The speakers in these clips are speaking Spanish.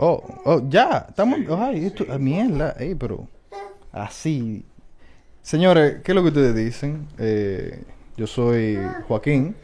Oh, oh, ya, estamos. Ay, esto, ah, mierda, ey, pero. Así. Señores, ¿qué es lo que ustedes dicen? Eh, yo soy Joaquín,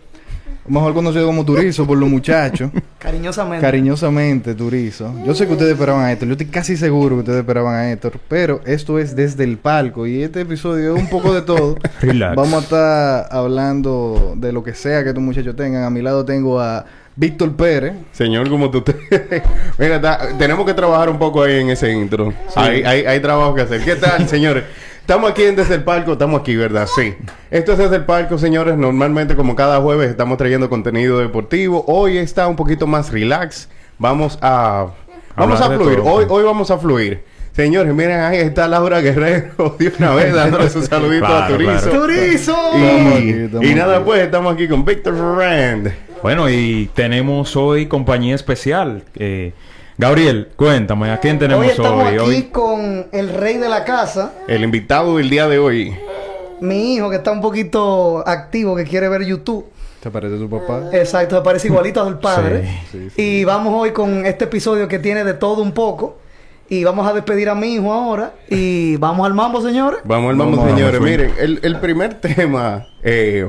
mejor conocido como Turizo por los muchachos. Cariñosamente. Cariñosamente, Turizo. Yo sé que ustedes esperaban a Héctor, yo estoy casi seguro que ustedes esperaban a Héctor, pero esto es desde el palco y este episodio es un poco de todo. Relax. Vamos a estar hablando de lo que sea que estos muchachos tengan. A mi lado tengo a Víctor Pérez. Señor, como tú te... Mira, ta- tenemos que trabajar un poco ahí en ese intro. Hay, hay, hay trabajo que hacer. ¿Qué tal, señores? Estamos aquí en Desde el Palco, estamos aquí, ¿verdad? Sí. Esto es Desde el Palco, señores. Normalmente, como cada jueves, estamos trayendo contenido deportivo. Hoy está un poquito más relax. Vamos a... Vamos Hablar a fluir. todo. Hoy, hoy vamos a fluir. Señores, miren, ahí está Laura Guerrero de una vez dándole su saludito a Claro, Turizo. claro. ¡Turizo! Y, y nada, pues estamos aquí con Víctor Rand. Bueno, y tenemos hoy compañía especial. Eh, Gabriel, cuéntame, ¿a quién tenemos Hoy hoy? estamos aquí Hoy- con el rey de la casa, El invitado del día de hoy. mi hijo que está un poquito activo, que quiere ver YouTube. ¿Te parece su papá? Exacto, se parece igualito al padre. Sí, sí, Y vamos hoy con este episodio que tiene de todo un poco. Y vamos a despedir a mi hijo ahora. Y vamos al mambo, señores. Vamos al mambo, Vamos, señores. vamos, Miren, el, el primer tema, eh,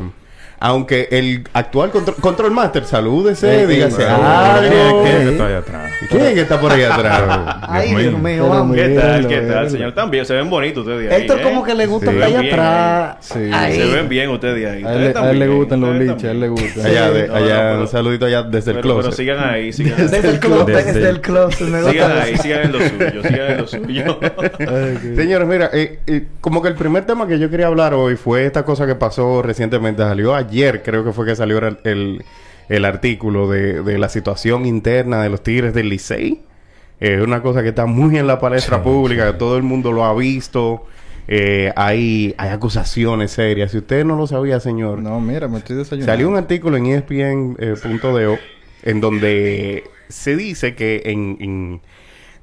aunque el actual contro- Control Master, salúdese, Eh, dígase eh, algo. ¿Quién, es que está allá atrás? ¿Quién es que está por ahí atrás? Ay. Dios mío, vamos. ¿Qué tal? ¿Qué tal, señor? También se ven bonitos ustedes ahí. Héctor ¿eh? como que le gusta Sí. estar allá Bien, atrás. Sí. Ahí. Se ven bien ustedes ahí. A él, a él también, le gustan los liches, a él le gustan. Allá, de- No, allá, no, pero- un saludito allá desde el Pero, pero closet. sigan ahí, sigan Desde el closet, Desde desde el- el closet. Me Sigan gusta. ahí, sigan en lo suyo, sigan en lo suyo. Señores, mira, eh, eh, como que el primer tema que yo quería hablar hoy fue esta cosa que pasó recientemente. Salió ayer, creo que fue que salió el, el, el artículo de, de la situación interna de los Tigres del Licey. Es una cosa que está muy en la palestra Sí, pública, que todo el mundo lo ha visto. Eh, hay, hay acusaciones serias. Si usted no lo sabía, señor, No, mira, me estoy desayunando. Salió un artículo en E ESPN.do en donde se dice que en, en-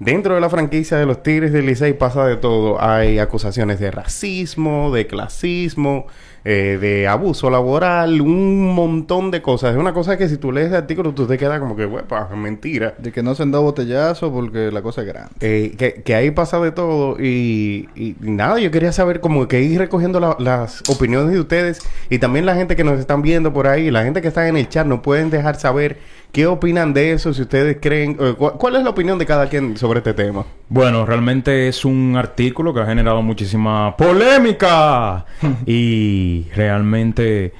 dentro de la franquicia de los Tigres del Licey pasa de todo. Hay acusaciones de racismo, de clasismo, eh, de abuso laboral, un montón de cosas. Es una cosa que si tú lees el artículo tú te quedas como que, "Huepa, mentira. De que no se han dado botellazo porque la cosa es grande. Eh, que, que ahí pasa de todo y, y nada, yo quería saber como que ir recogiendo la- las opiniones de ustedes y también la gente que nos están viendo por ahí, la gente que está en el chat, nos pueden dejar saber qué opinan de eso, si ustedes creen, eh, cu- cuál es la opinión de cada quien sobre este tema. Bueno, realmente es un artículo que ha generado muchísima polémica y realmente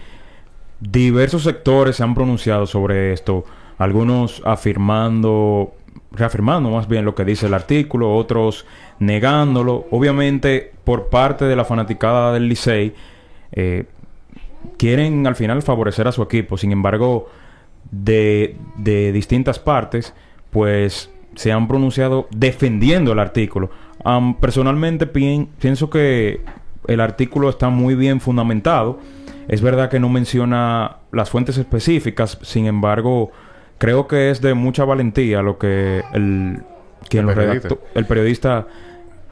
diversos sectores se han pronunciado sobre esto, algunos afirmando, reafirmando más bien lo que dice el artículo, otros negándolo, obviamente por parte de la fanaticada del Licey eh, quieren al final favorecer a su equipo, sin embargo de, de distintas partes, pues se han pronunciado defendiendo el artículo. Personalmente pien- pienso que el artículo está muy bien fundamentado. Es verdad que no menciona las fuentes específicas, sin embargo, creo que es de mucha valentía lo que el, quien El lo periodista. redactó, el periodista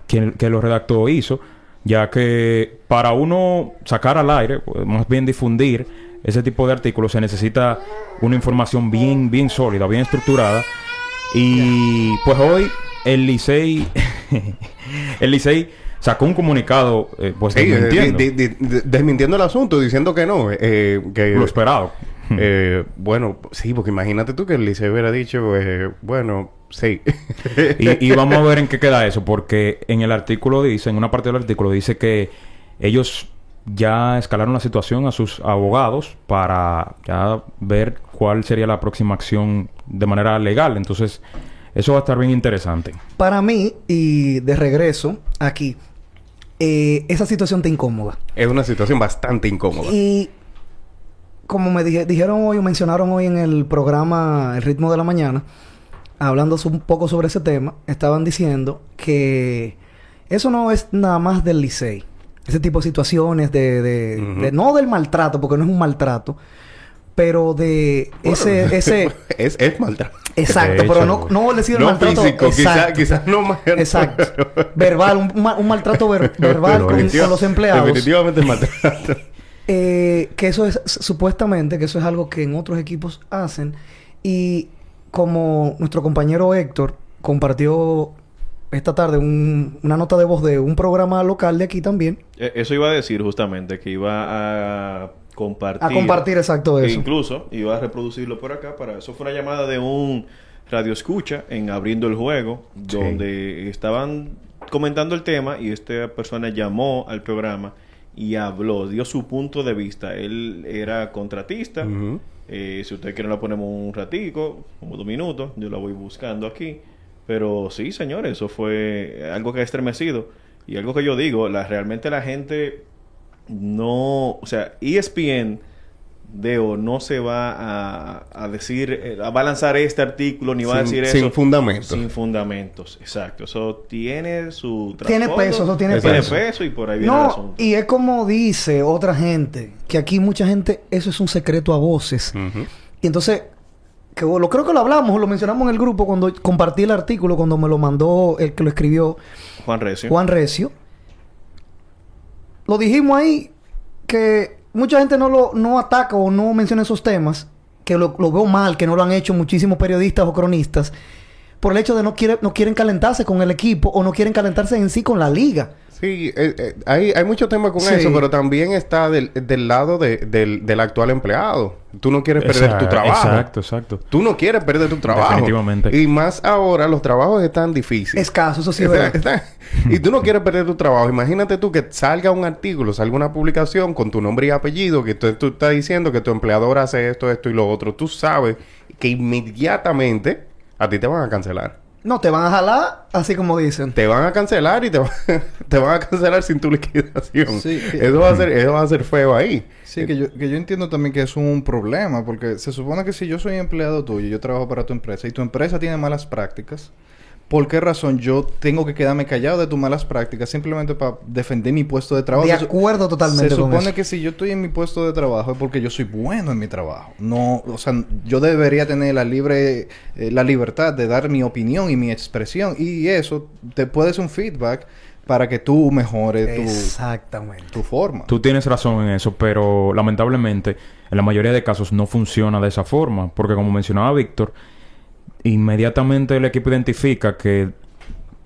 quien, que lo redactó hizo, ya que para uno sacar al aire, más bien difundir ese tipo de artículos, se necesita una información bien, bien sólida, bien estructurada. Y pues hoy el Licey, el Licey sacó un comunicado, eh, pues Sí, desmintiendo el asunto, diciendo que no, eh, que lo esperado. eh, bueno, sí, porque imagínate tú que el Licey hubiera dicho, eh, bueno, sí. y, y vamos a ver en qué queda eso, porque en el artículo dice, en una parte del artículo dice que ellos ya escalaron la situación a sus abogados para ya ver cuál sería la próxima acción de manera legal. Entonces, eso va a estar bien interesante. Para mí, y de regreso aquí, eh, esa situación te incómoda. Es una situación bastante incómoda. Y como me dije- dijeron hoy o mencionaron hoy en el programa El ritmo de la mañana, hablando un poco sobre ese tema, estaban diciendo que eso no es nada más del Licey. Ese tipo de situaciones de, de- de- no del maltrato, porque no es un maltrato, pero de ese, ese, es, es maltrato. exacto, pero no, no decir el No maltrato físico, quizás quizás no más. Exacto. Verbal, un, ma- un maltrato ver- verbal con, los empleados. Definitivamente es maltrato. Eh, que eso es supuestamente que eso es algo que en otros equipos hacen y como nuestro compañero Héctor compartió esta tarde un- una nota de voz de un programa local de aquí también Eh, Eso iba a decir justamente, que iba a compartir. a compartir exacto E eso incluso iba a reproducirlo por acá. para Eso fue una llamada de un radio escucha en Abriendo el Juego, Sí. donde estaban comentando el tema y esta persona llamó al programa y habló, dio su punto de vista. Él era contratista. Eh, si usted quiere la ponemos un ratico, como dos minutos, yo la voy buscando aquí. Pero sí, señores, eso fue algo que ha estremecido. Y algo que yo digo, la, realmente la gente no, o sea, ESPN, Deo, no se va a, a decir, eh, va a lanzar este artículo, ni va a Sin- decir sin eso. fundamentos. Sin fundamentos, exacto. Eso tiene su Tiene peso, eso tiene peso. y por ahí viene el no asunto. y es como dice otra gente que aquí mucha gente eso es un secreto a voces y entonces que lo creo que lo hablamos lo mencionamos en el grupo cuando compartí el artículo cuando me lo mandó el que lo escribió Juan Recio. Juan Recio. Lo dijimos ahí que mucha gente no lo no ataca o no menciona esos temas, que lo, lo veo mal, que no lo han hecho muchísimos periodistas o cronistas, por el hecho de no, quiere, no quieren calentarse con el equipo o no quieren calentarse en sí con la liga. Sí, eh, eh, hay, hay mucho tema con Sí. eso, pero también está del, del lado de- del, del actual empleado. Tú no quieres perder tu trabajo. Exacto, exacto. Tú no quieres perder tu trabajo. Definitivamente. Y más ahora, los trabajos están difíciles. Escaso, eso sí es Está- verdad. está- y tú no quieres perder tu trabajo. Imagínate tú que salga un artículo, salga una publicación con tu nombre y apellido, que tú, tú estás diciendo que tu empleador hace esto, esto y lo otro. Tú sabes que inmediatamente a ti te van a cancelar. No, te van a jalar, así como dicen. Te van a cancelar y te, va- te van a cancelar sin tu liquidación. Sí, que- Eso va a ser, eso va a ser feo ahí. Sí, que yo, que yo entiendo también que es un problema, porque se supone que si yo soy empleado tuyo, yo trabajo para tu empresa y tu empresa tiene malas prácticas, ¿por qué razón yo tengo que quedarme callado de tus malas prácticas simplemente para defender mi puesto de trabajo? De acuerdo totalmente Se con supone eso. que si yo estoy en mi puesto de trabajo es porque yo soy bueno en mi trabajo. No, o sea, yo debería tener la libre, eh, la libertad de dar mi opinión y mi expresión y eso te puede ser un feedback para que tú mejores tu, Exactamente. tu forma. Tú tienes razón en eso, pero lamentablemente en la mayoría de casos no funciona de esa forma, porque como mencionaba Víctor, inmediatamente el equipo identifica que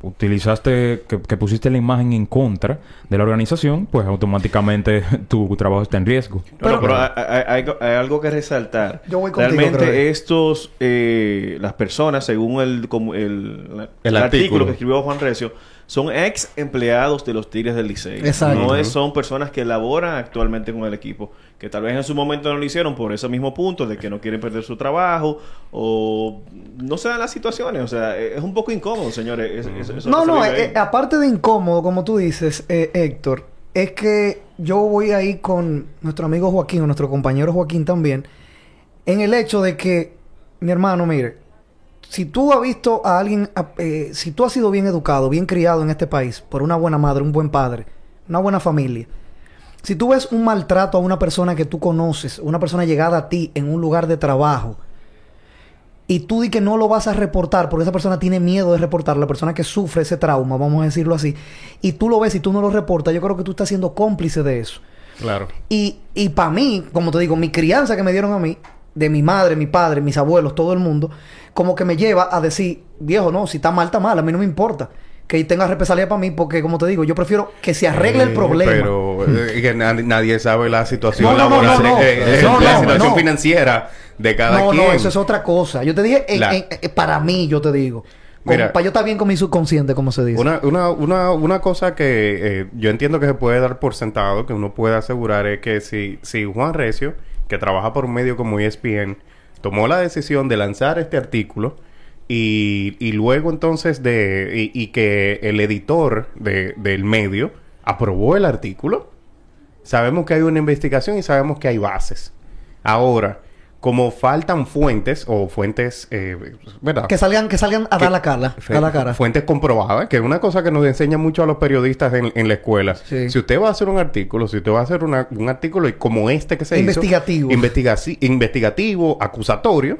utilizaste, que, que pusiste la imagen en contra de la organización, pues automáticamente tu trabajo está en riesgo. No, no, Pero- pero hay, hay- hay- hay algo que resaltar. Yo voy contigo, Realmente estos, eh, las personas, según el, como el, El el artículo. artículo que escribió Juan Recio, son ex empleados de los Tigres del Liceo. Exacto. No es- son personas que laboran actualmente con el equipo, que tal vez en su momento no lo hicieron por ese mismo punto de que no quieren perder su trabajo o no se dan las situaciones. O sea, es un poco incómodo, señores. Es- es- eso No, no, eh, eh, aparte de incómodo, como tú dices, eh, Héctor, es que yo voy ahí con nuestro amigo Joaquín, o nuestro compañero Joaquín también, en el hecho de que, mi hermano, mire, si tú has visto a alguien, eh, si tú has sido bien educado, bien criado en este país, por una buena madre, un buen padre, una buena familia, si tú ves un maltrato a una persona que tú conoces, una persona llegada a ti en un lugar de trabajo, y tú di que no lo vas a reportar porque esa persona tiene miedo de reportar, la persona que sufre ese trauma, vamos a decirlo así, y tú lo ves y tú no lo reportas, yo creo que tú estás siendo cómplice de eso. Claro. Y, y para mí, como te digo, mi crianza que me dieron a mí, de mi madre, mi padre, mis abuelos, todo el mundo, como que me lleva a decir, viejo, no, si está mal, está mal, a mí no me importa. Que tenga represalia para mí, porque como te digo, yo prefiero que se arregle el Eh, problema. Pero eh, que na- nadie sabe la situación No, no, no, laboral, no, no. eh, No, la situación financiera de cada quien. no, eso es otra cosa. Yo te dije, La- eh, para mí, yo te digo. Mira. Para yo estar bien con mi subconsciente, como se dice. Una, una, una, una cosa que eh, yo entiendo que se puede dar por sentado, que uno puede asegurar, es que si, si Juan Recio, que trabaja por un medio como ESPN, tomó la decisión de lanzar este artículo y, y luego entonces de... y, que el editor de- del medio aprobó el artículo, sabemos que hay una investigación y sabemos que hay bases. Ahora, como faltan fuentes o fuentes, eh, ¿verdad? que salgan, que salgan a que- dar la cara. Dar la cara. Fuentes comprobadas, que es una cosa que nos enseña mucho a los periodistas en, en la escuela. Sí. Si usted va a hacer un artículo, si usted va a hacer una- un artículo como este que se Investigativo. hizo... Investigativo. investigativo, acusatorio.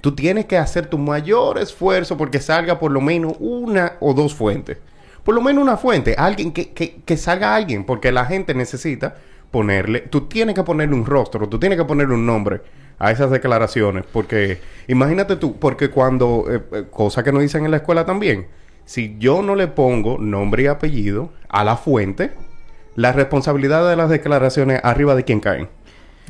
Tú tienes que hacer tu mayor esfuerzo porque salga por lo menos una o dos fuentes. Por lo menos una fuente. Alguien que, que, que salga alguien. Porque la gente necesita ponerle... Tú tienes que ponerle un rostro. Tú tienes que ponerle un nombre a esas declaraciones. Porque imagínate tú... Porque cuando... eh, eh, cosa que nos dicen en la escuela también. Si yo no le pongo nombre y apellido a la fuente... La responsabilidad de las declaraciones arriba de quién caen.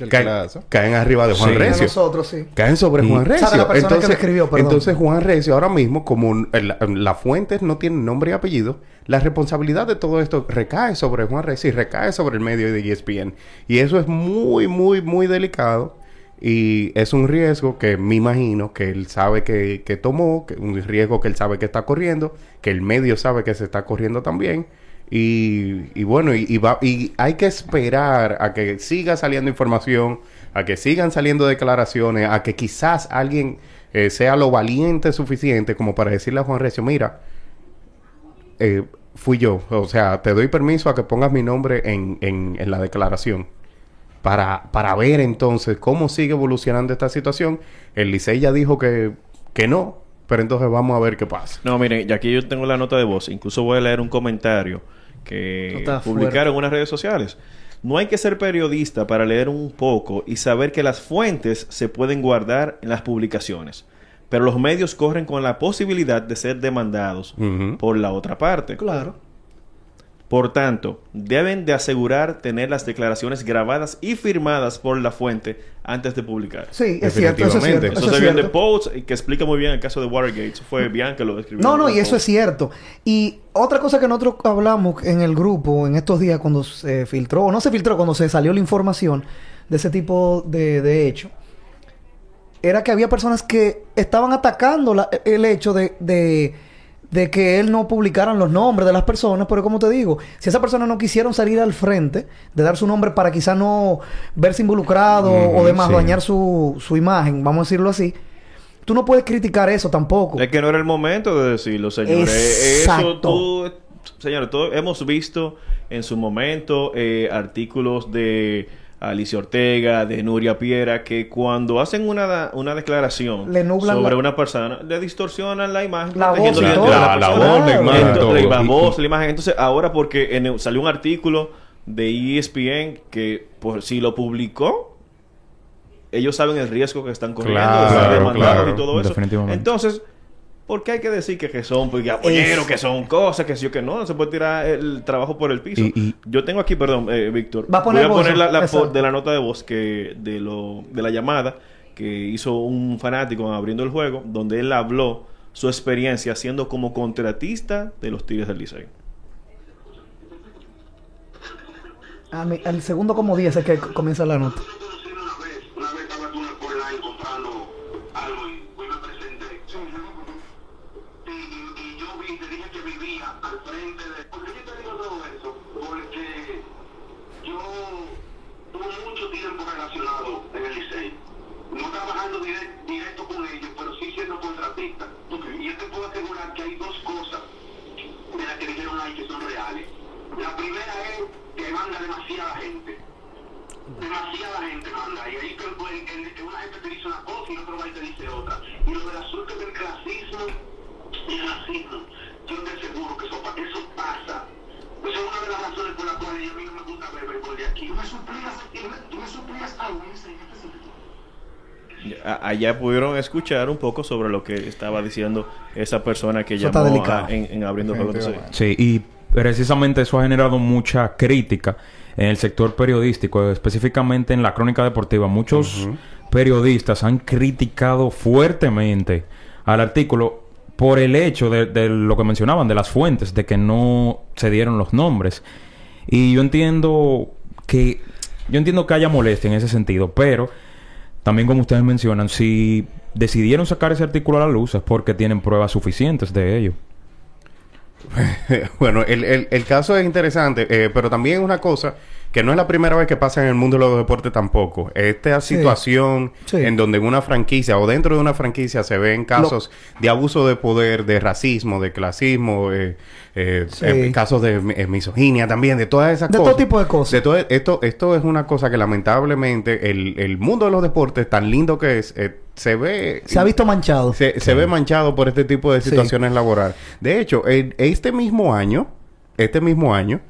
Caen, caen arriba de Juan Sí. De Recio nosotros, sí. caen sobre Y- Juan O sea, Recio. la que entonces, escribió, entonces Juan Recio ahora mismo, como las fuentes no tienen nombre y apellido, la responsabilidad de todo esto recae sobre Juan Recio y recae sobre el medio de ESPN. Y eso es muy, muy, muy delicado. Y es un riesgo que me imagino que él sabe que, que tomó, que un riesgo que él sabe que está corriendo, que el medio sabe que se está corriendo también. Y, bueno, y, va, y hay que esperar a que siga saliendo información, a que sigan saliendo declaraciones, a que quizás alguien eh, sea lo valiente suficiente como para decirle a Juan Recio, mira, eh, fui yo, o sea, te doy permiso a que pongas mi nombre en, en la declaración. Para, para ver entonces cómo sigue evolucionando esta situación. El Licey ya dijo que, que no, pero entonces vamos a ver qué pasa. No, miren, ya aquí yo tengo la nota de voz. Incluso voy a leer un comentario que publicaron en unas redes sociales. No hay que ser periodista para leer un poco y saber que las fuentes se pueden guardar en las publicaciones. Pero los medios corren con la posibilidad de ser demandados por la otra parte. Claro. Por tanto, deben de asegurar tener las declaraciones grabadas y firmadas por la fuente antes de publicar. Sí, es cierto, eso es cierto. Eso, Eso es cierto. Post que explica muy bien el caso de Watergate. Eso fue Bian que lo escribió. No, no, y eso Post. es cierto. Y otra cosa que nosotros hablamos en el grupo en estos días cuando se filtró, o no se filtró, cuando se salió la información de ese tipo de, de hecho, era que había personas que estaban atacando la- el hecho de, de, de que él no publicaran los nombres de las personas, pero como te digo, si esas personas no quisieron salir al frente de dar su nombre para quizá no verse involucrado o demás, sí. dañar su, su imagen, vamos a decirlo así, tú no puedes criticar eso tampoco. Es que no era el momento de decirlo, señores. Exacto. Eso tú, señores, todos hemos visto en su momento eh, artículos de Alicia Ortega, de Nuria Piera, que cuando hacen una, una declaración Le nublan sobre la- una persona, le distorsionan la imagen, La voz la de La- la voz, la imagen, Entonces, todo. La Y- voz, la imagen. Entonces, ahora porque en el- salió un artículo de ESPN que por si lo publicó, ellos saben el riesgo que están corriendo de ser Claro, demandados claro, y todo eso. definitivamente. Entonces, ¿por qué hay que decir que, que son pues, apoyeros, que son cosas, que sí o que no? No se puede tirar el trabajo por el piso. Y- y- Yo tengo aquí, perdón, eh, Víctor. Va a poner Voy a voz, poner la, la de la nota de voz que de lo de la llamada que hizo un fanático abriendo el juego, donde él habló su experiencia siendo como contratista de los Tigres del Licey. Al segundo como 10 es que comienza la nota. Directo con ellos, pero sí siendo contratista. Y yo te puedo asegurar que hay dos cosas de las que dijeron ahí que son reales. La primera es que manda demasiada gente. Demasiada gente manda. Y ahí que una gente te dice una cosa y otro va te dice otra. Y lo del asunto del clasismo y el racismo yo te aseguro que eso, eso pasa. Eso es una de las razones por las cuales a mí no me gusta béisbol de aquí tú me suplicas tú me suplicas algo en ese específico A- Allá pudieron escuchar un poco sobre lo que estaba diciendo esa persona que Eso está llamó delicado. a- en, en abriendo juego. Sí, y precisamente eso ha generado mucha crítica en el sector periodístico, específicamente en la crónica deportiva. Muchos periodistas han criticado fuertemente al artículo por el hecho de, de lo que mencionaban, de las fuentes, de que no se dieron los nombres. Y yo entiendo que yo entiendo que haya molestia en ese sentido, pero también como ustedes mencionan, si decidieron sacar ese artículo a la luz es porque tienen pruebas suficientes de ello. bueno, el, el, caso es interesante, eh, pero también una cosa que no es la primera vez que pasa en el mundo de los deportes tampoco. Esta Sí. situación Sí. en donde en una franquicia o dentro de una franquicia se ven casos de abuso de poder, de racismo, de clasismo, eh, eh, Sí. eh, casos de eh, misoginia también, de todas esas De cosas. todo tipo de cosas. De todo esto, esto es una cosa que lamentablemente el, el mundo de los deportes, tan lindo que es, eh, se ve... Se ha visto manchado. Se, se ve manchado por este tipo de Sí. situaciones laborales. De hecho, este mismo año, este mismo año,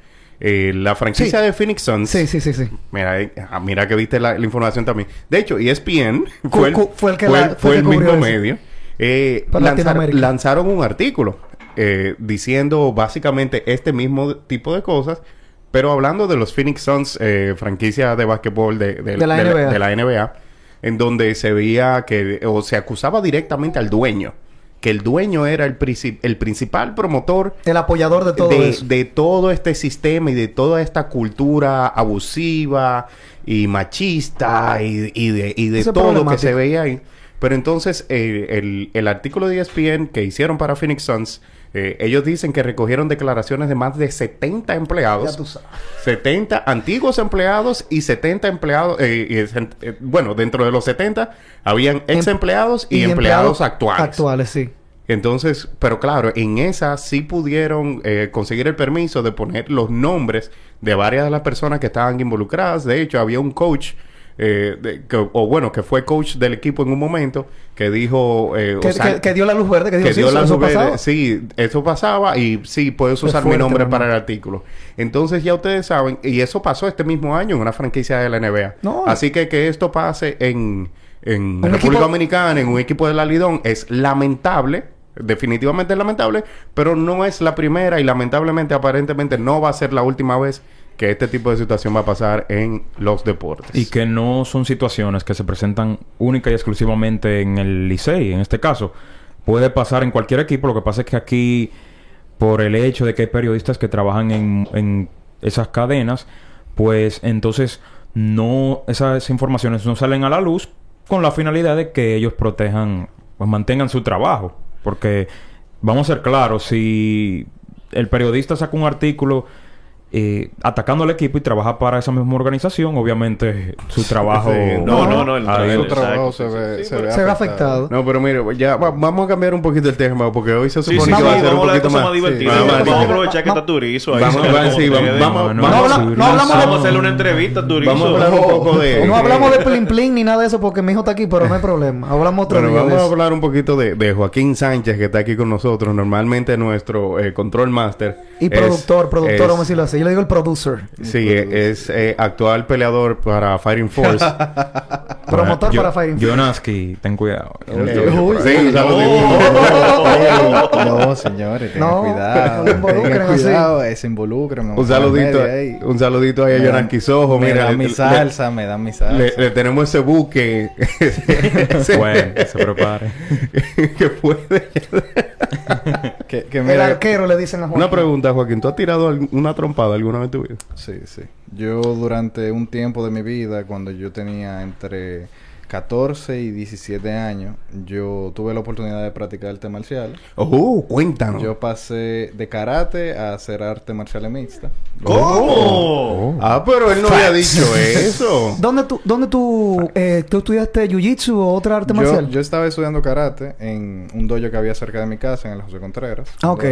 eh, la franquicia Sí. de Phoenix Suns. Sí, sí, sí, sí. Mira, eh, ah, mira que viste la, la información también. De hecho, ESPN fue el, fue el que fue la- fue fue el mismo eso. medio. eh, lanzar- lanzaron un artículo eh, diciendo básicamente este mismo tipo de cosas, pero hablando de los Phoenix Suns, eh, franquicia de básquetbol de, de- De la de la NBA, en donde se veía que, o se acusaba directamente al dueño, que el dueño era el, el principal promotor El apoyador de todo de, eso. de todo este sistema y de toda esta cultura abusiva y machista y, y de, y de todo que problemático. se veía ahí. Pero entonces eh, el, el artículo de ESPN que hicieron para Phoenix Suns, eh, ellos dicen que recogieron declaraciones de más de 70 Ya empleados. tú sabes. 70 antiguos empleados y 70 empleados, eh, y eh, bueno, dentro de los 70 habían ex empleados y, empleados, actuales. Actuales, sí. Entonces, pero claro, en esa sí pudieron eh, conseguir el permiso de poner los nombres de varias de las personas que estaban involucradas. De hecho, había un coach, eh, de- que- o bueno, que fue coach del equipo en un momento, que dijo... eh, Que, o sea, que- que dio la luz verde, que dijo, que sí, dio la luz verde. pasaba. Sí, eso pasaba y sí, puedes Es usar mi nombre para el artículo. Entonces ya ustedes saben, y eso pasó este mismo año en una franquicia de la NBA. No. Así que que esto pase en, en República equipo- Dominicana, en un equipo de la Lidón, es lamentable. Definitivamente es lamentable, pero no es la primera y lamentablemente aparentemente no va a ser la última vez que este tipo de situación va a pasar en los deportes. Y que no son situaciones que se presentan única y exclusivamente en el Licey, en este caso. Puede pasar en cualquier equipo. Lo que pasa es que aquí, por el hecho de que hay periodistas que trabajan en, en esas cadenas, pues entonces no esas informaciones no salen a la luz con la finalidad de que ellos protejan, pues mantengan su trabajo. Porque vamos a ser claros, si el periodista saca un artículo eh, atacando al equipo y trabaja para esa misma organización, obviamente su trabajo... Sí, No, no, no. el- el- Su trabajo se ve, sí, se ve Se ve afectado. No, pero mire, ya va- vamos a cambiar un poquito el tema porque hoy se supone sí, que va a ser un vamos a la poquito más... Vamos, a aprovechar que está Turizo ahí. Vamos, no, hablamos a hacerle una entrevista a Turizo. Vamos a hablar un poco de... No hablamos de plin plin ni nada de eso porque mi hijo está aquí, pero no hay problema. Hablamos otro Bueno, vamos a hablar un poquito de, Joaquín Sánchez, que está aquí con nosotros. Normalmente nuestro eh, control master. Y productor, productor, vamos a decirlo así. Yo le digo el producer. Sí, eh, es eh, actual peleador para Fighting Force. Promotor para Fighting Force. Jonaski, ten cuidado. Sí. No, señores, tengan No, cuidado. tengan así. cuidado, eh, se Un saludito, un saludito ahí a Me dan- Jonas Quisojo. Me Mira, dan mi salsa, me dan mi salsa. Le, tenemos ese buque. Bueno, que se prepare. que puede. Que, que El arquero le dicen a Joaquín. Una pregunta, Joaquín. ¿Tú has tirado una trompada alguna vez en tu vida? Sí, sí. Yo durante un tiempo de mi vida, cuando yo tenía entre 14 y 17 años, yo tuve la oportunidad de practicar arte marcial. Oh, cuéntanos. Yo pasé de karate a hacer arte marcial mixta. ¿Cómo? Ah, pero él no había dicho eso. ¿Dónde tú, dónde tú, eh, tú estudiaste jiu-jitsu o otra arte Yo, marcial? yo estaba estudiando karate en un dojo que había cerca de mi casa, en el José Contreras. Ah, ok.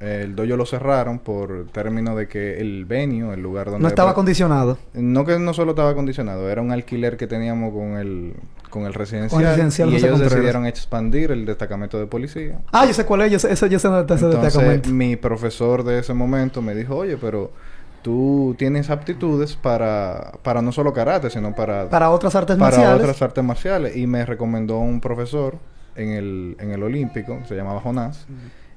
El dojo lo cerraron por término de que el venue, el lugar donde... no estaba acondicionado. No que no solo estaba acondicionado, era un alquiler que teníamos con el, con el residencial. Con el residencial y ellos decidieron expandir el destacamento de policía. Ah, yo sé cuál es. Yo sé, eso, yo sé dónde está ese Entonces, destacamento. mi profesor de ese momento me dijo, oye, pero tú tienes aptitudes para, para no solo karate, sino para, Para otras artes para marciales. otras artes marciales. Y me recomendó un profesor en el, en el Olímpico, se llamaba Jonás,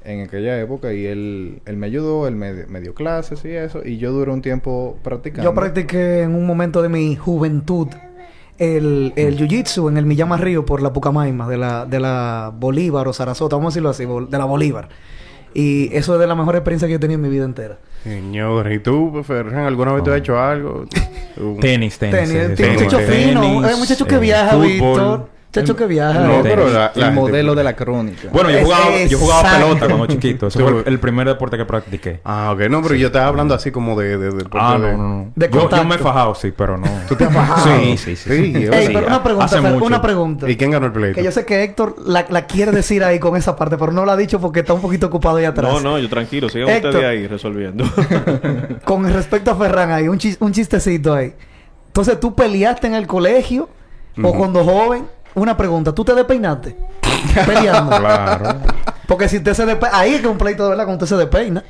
en aquella época, y él, él me ayudó, él me, me dio clases y eso, y yo duré un tiempo practicando. Yo practiqué en un momento de mi juventud el, el jiu-jitsu en el Millama Río por la Pucamaima, de la, de la Bolívar o Sarasota, vamos a decirlo así, bol- de la Bolívar. Y eso es de la mejor experiencia que yo he tenido en mi vida entera. Señor, ¿y tú, Ferran, alguna vez tú has hecho algo? Tenis, tenis. Tenis, sí, muchacho tenis, fino, el muchacho que eh, viaja, fútbol. Víctor. Muchacho que viaja. No, pero la, la el gente- modelo de la crónica. Bueno, yo jugaba, yo jugaba pelota cuando chiquito. Ese fue el, el primer deporte que practiqué. Ah, ok. No, pero yo estaba hablando así como de... de, de Ah, no, no. De yo, me he fajado, sí, pero no. ¿Tú te has bajado? Sí, sí, sí. Sí, sí. yo- Ey, pero una pregunta, hace Fer, mucho. una pregunta. ¿Y quién ganó el pleito? Que yo sé que Héctor la, la quiere decir ahí con esa parte, pero no la ha dicho porque está un poquito ocupado ahí atrás. No, no, yo tranquilo, sigan Héctor. ustedes ahí resolviendo. Con respecto a Ferran ahí, un, chis- un chistecito ahí. Entonces, ¿tú peleaste en el colegio o cuando joven? Una pregunta, ¿tú te despeinaste? Peleando. Claro. Porque si usted se despeina... Ahí es que un pleito de verdad cuando usted se despeina.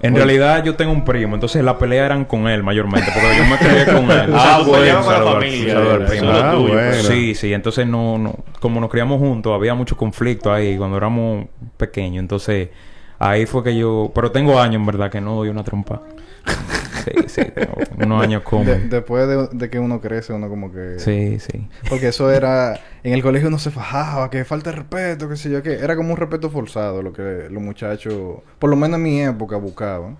En realidad yo tengo un primo, entonces las peleas eran con él mayormente, porque yo me crié con él. Ah, Un bueno, con la familia, primo. Ah, tuyo, bueno. pues. Sí, sí, entonces no, no, como nos criamos juntos, había mucho conflicto ahí cuando éramos pequeños, entonces ahí fue que yo, pero tengo años en verdad que no doy una trompa. Sí, sí, unos años como. De- después de, de que uno crece, uno como que... Sí, sí. Porque eso era... En el colegio uno se fajaba, que falta de respeto, qué sé yo qué. Era como un respeto forzado lo que los muchachos, por lo menos en mi época, buscaban.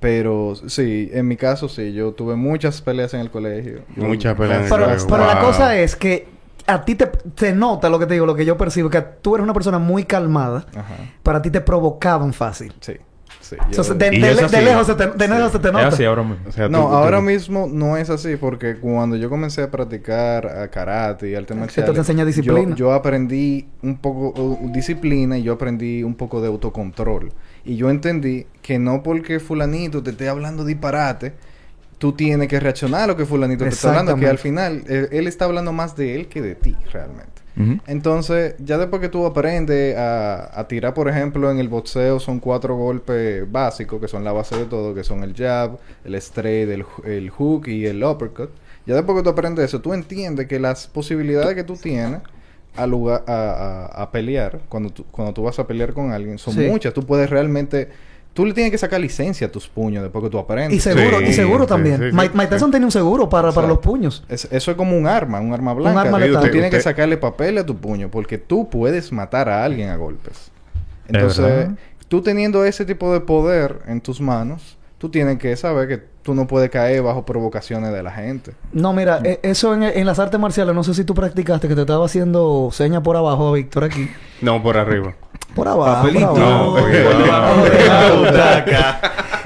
Pero sí, en mi caso sí, yo tuve muchas peleas en el colegio. Muchas peleas en el Pero, colegio. pero la cosa es que a ti te, te nota lo que te digo, lo que yo percibo, que tú eres una persona muy calmada. Ajá. Para ti te provocaban fácil. Sí, sí. O sea, yo- de, de- es de así. lejos se te, de lejos se te Es nota. así ahora mismo. O sea, No, tú- ahora tú- mismo no es así porque cuando yo comencé a practicar a karate y artes Esto marciales... te enseña disciplina. Yo, yo aprendí un poco uh, disciplina y yo aprendí un poco de autocontrol. Y yo entendí que no porque fulanito te esté hablando disparate, tú tienes que reaccionar a lo que fulanito te está hablando. Que al final eh, él está hablando más de él que de ti realmente. Entonces, ya después que tú aprendes a, a tirar, por ejemplo, en el boxeo son cuatro golpes básicos, que son la base de todo, que son el jab, el straight, el, el hook y el uppercut. Ya después que tú aprendes eso, tú entiendes que las posibilidades que tú tienes a, lugar, a, a- a pelear, cuando tú, cuando tú vas a pelear con alguien, son Sí. muchas. Tú puedes realmente... Tú le tienes que sacar licencia a tus puños después que tú aprendes. Y seguro, Sí, y seguro sí, también. sí, sí. Mike, Mike Tyson tenía un seguro para, para los puños. Es- eso es como un arma, un arma blanca. arma que letal. Tú tienes que Usted- sacarle papel a tu puño porque tú puedes matar a alguien a golpes. ¿Es Entonces, tú teniendo ese tipo de poder en tus manos, tú tienes que saber que tú no puedes caer bajo provocaciones de la gente. No, mira, eh, eso en, en las artes marciales, no sé si tú practicaste, que te estaba haciendo seña por abajo, Víctor, aquí. No, por arriba. Por abajo. por abajo. No,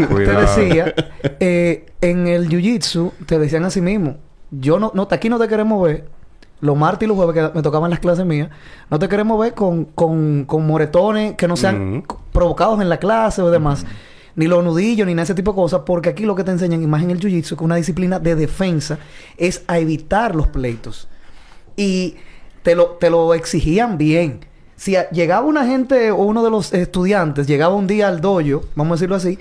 cuidado. Te decía, eh, en el jiu-jitsu, te decían así mismo, yo no, no, aquí no te queremos ver, los martes y los jueves que me tocaban las clases mías, no te queremos ver con, con, con moretones que no sean provocados en la clase o demás. Ni los nudillos, ni nada de ese tipo de cosas, porque aquí lo que te enseñan, y más en el jiu-jitsu, que una disciplina de defensa, es a evitar los pleitos. Y te lo, te lo exigían bien. Si a- llegaba una gente o uno de los estudiantes, llegaba un día al dojo, vamos a decirlo así,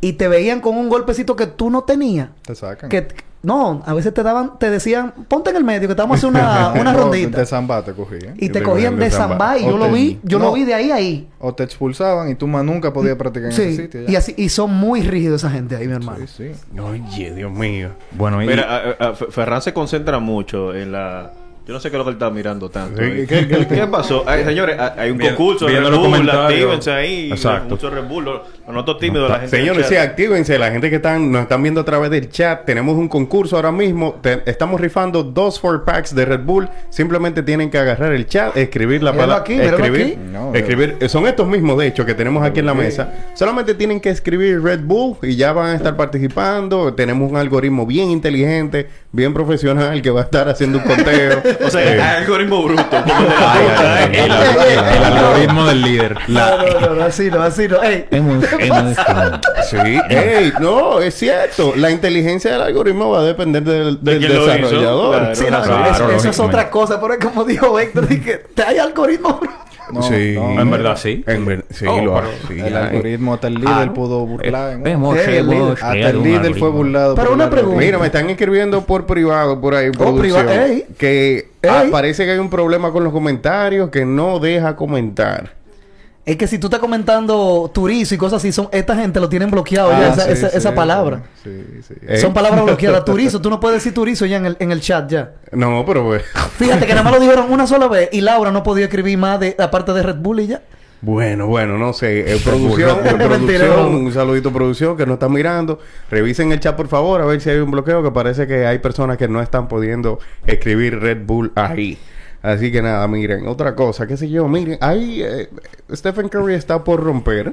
y te veían con un golpecito que tú no tenías. Te sacan. Que, no, a veces te daban, te decían, ponte en el medio, que te vamos a hacer una, una rondita. De zamba te cogían. y te te cogían de zamba. Y yo lo vi, yo no. lo vi de ahí a ahí. O te expulsaban y tú más nunca podías practicar en ese sitio. ya. y así, y son muy rígidos esa gente ahí, mi hermano. Sí, sí. Oye, Dios mío. Bueno, y Mira, a- a- Ferran se concentra mucho en la... Yo no sé qué es lo que él está mirando tanto. ¿qué- qué- ¿Qué, pasó? Ay, señores, hay- un Bien- concurso de viendo Red los Bull, comentarios. actívense ahí. Exacto. Mucho Red Bull. Lo, lo noto tímido la gente. Señores, sí, actívense. La gente que están, nos están viendo a través del chat, tenemos un concurso ahora mismo. Te- estamos rifando dos four packs de Red Bull. Simplemente tienen que agarrar el chat, escribir la palabra. aquí, escribir, aquí. No, escribir. Son estos mismos, de hecho, que tenemos aquí en la mesa. Solamente tienen que escribir Red Bull y ya van a estar participando. Tenemos un algoritmo bien inteligente, bien profesional que va a estar haciendo un conteo. O sea, Eh, hay algoritmo bruto. ¿eh? el, algoritmo del líder. No, no, no, no, así no, así no. Ey, Sí, ey, no, es cierto. La inteligencia del algoritmo va a depender del, desarrollador. claro. sí, no, Claro, eso, eso es otra cosa, pero como dijo Héctor, dije, te hay algoritmo. No, Sí. no, En verdad, sí. En ver- sí, Oh, lo pero- hay, sí, el algoritmo hasta el líder pudo burlar. Eh, el líder. Hasta el líder fue burlado. Pero por una pregunta. Mira, me están escribiendo por privado por ahí, producción, privado, ey. que Ey. ah, parece que hay un problema con los comentarios que no deja comentar. Es que si tú estás comentando turizo y cosas así, son esta gente lo tienen bloqueado Ah, ya, esa, sí, esa- sí, esa sí, palabra. Sí, sí. Eh. Son palabras bloqueadas. Turizo, tú no puedes decir turizo ya en el, en el chat ya. No, pero pues... Fíjate que nada más lo dijeron una sola vez y Laura no podía escribir más de aparte de Red Bull y ya. Bueno, bueno, no sé. Eh, producción, eh, producción, no. un saludito producción que nos está mirando. Revisen el chat, por favor, a ver si hay un bloqueo, que parece que hay personas que no están pudiendo escribir Red Bull ahí. Así que nada, miren, otra cosa, qué sé yo, miren, ahí eh, Stephen Curry está por romper.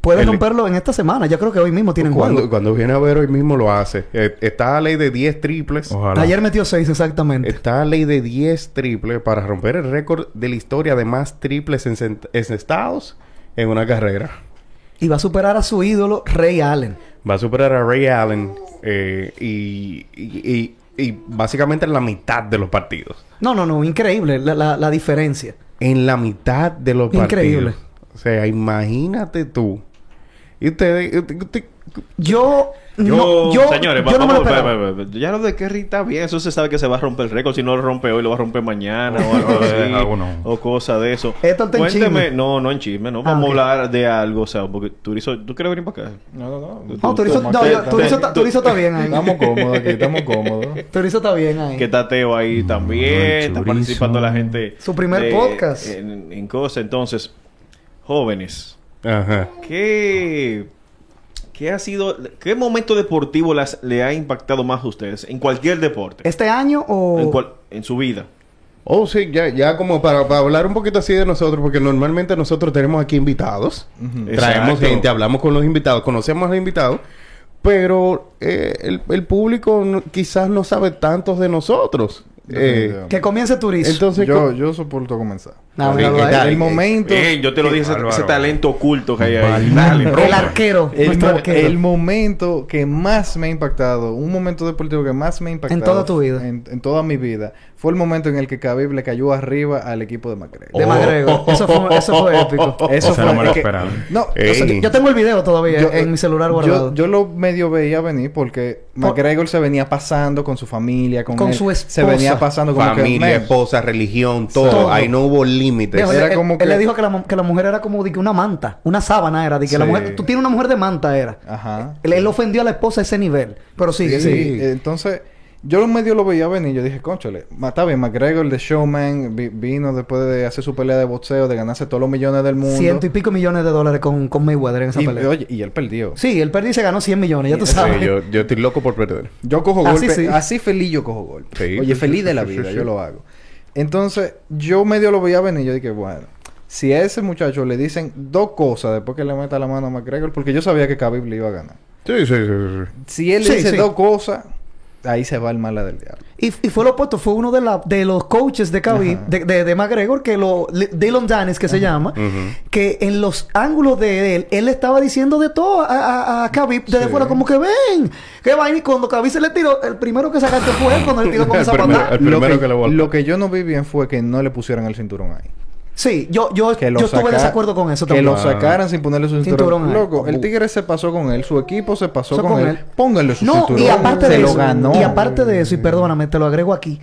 Puedes El- romperlo en esta semana. Yo creo que hoy mismo tienen Cuando, juego. cuando viene a ver hoy mismo lo hace. Eh, está la ley de 10 triples. Ojalá. Ayer metió seis exactamente. Está la ley de 10 triples para romper el récord de la historia de más triples encestados en una carrera. Y va a superar a su ídolo, Ray Allen. Va a superar a Ray Allen eh, y, y- y- y básicamente en la mitad de los partidos. No, no, no. Increíble la, la, la diferencia. En la mitad de los Increíble. partidos. O sea, imagínate tú. Y ustedes... usted- usted- Yo... Yo, no, yo, señores, yo no me lo vamos, esperaba. ve- ve- ve- ya lo de Kerry está bien, eso se sabe que se va a romper el récord, si no lo rompe hoy, lo va a romper mañana o algo así, Ah, bueno. o cosa de eso. Esto está en Cuénteme, chisme. no, no en chisme, no, Ah, vamos a hablar de algo, o sea, porque Turizo, ¿tú quieres venir para acá? No, no, no. No, Turizo, no, yo- Turizo está- Turizo está bien ahí. Estamos cómodos aquí, estamos cómodos. Turizo está bien ahí. Que está Teo ahí también, está participando la gente. Su primer de- podcast. En, en cosas, entonces, jóvenes, Ajá. ¿qué, qué ha sido, qué momento deportivo las, le ha impactado más a ustedes en cualquier deporte? ¿Este año o...? En, cual- en su vida. Oh, sí, ya, ya como para, para hablar un poquito así de nosotros, porque normalmente nosotros tenemos aquí invitados. Traemos Exacto. gente, hablamos con los invitados, conocemos a los invitados, pero eh, el, el público no- quizás no sabe tantos de nosotros. Eh. Que comience Turizo. entonces, yo, yo soporto comenzar. Ah, Sí. El momento... Bien, yo te lo dije, ese, talento oculto que hay ahí. Dale, el arquero. El, arquero. el momento que más me ha impactado, un momento deportivo que más me ha impactado toda tu vida. en, en toda mi vida, fue el momento en el que Khabib le cayó arriba al equipo de McGregor. De McGregor. Eso fue, eso fue épico. Eso Ese no me lo es que-. No, o sea, Yo, tengo el video todavía yo- en mi celular yo- guardado. Yo, lo medio veía venir porque McGregor se venía pasando con su familia, con, Con él. su Se esposa. venía pasando que, familia, "Man, esposa, religión, todo. Todo. Ahí no hubo límites. Era él, como él que- le dijo que la, mu- que la mujer era como de que una manta, una sábana era, de que la Sí. mujer, tú tienes una mujer de manta era. Ajá. Él, él ofendió a la esposa a ese nivel. Pero sigue, Sí, sigue. entonces yo medio lo veía venir. Yo dije, conchale, está bien, McGregor, de showman, vi- vino después de hacer su pelea de boxeo, de ganarse todos los millones del mundo. Ciento y pico millones de dólares con, con Mayweather en esa y, pelea. oye, y él perdió. Sí, él perdió y se ganó 100 millones, ya tú Sí, sabes. yo, yo estoy loco por perder. Yo cojo Así golpe, sí. así feliz yo cojo golpe. Sí, Oye, sí, feliz de la vida, sí, yo lo hago. Entonces, yo medio lo veía venir. Yo dije, bueno, si a ese muchacho le dicen dos cosas después que le meta la mano a McGregor, porque yo sabía que Khabib le iba a ganar. Sí, sí, sí. sí. Si él Sí, le dice sí. dos cosas, ahí se va el mala del diablo. Y, y fue lo opuesto, fue uno de, la, de los coaches de Khabib, de, de, de McGregor, que lo, le- Dylan Danis, que se llama, que en los ángulos de él, él le estaba diciendo de todo a, a, a Khabib desde Sí. fuera, como que ven, que vaina. Y cuando Khabib se le tiró, el primero que sacaste fue él cuando él tiró con esa patada. el primero lo, que le que, voltea. lo que yo no vi bien fue que no le pusieran el cinturón ahí. Sí, yo, yo, Que yo estuve en desacuerdo con eso Que también. lo sacaran sin ponerle su cinturón. Loco, el tigre se pasó con él, su equipo se pasó con, con él. él. Pónganle su No, cinturón. y aparte se de lo eso, ganó. y aparte de eso, y perdóname, te lo agrego aquí,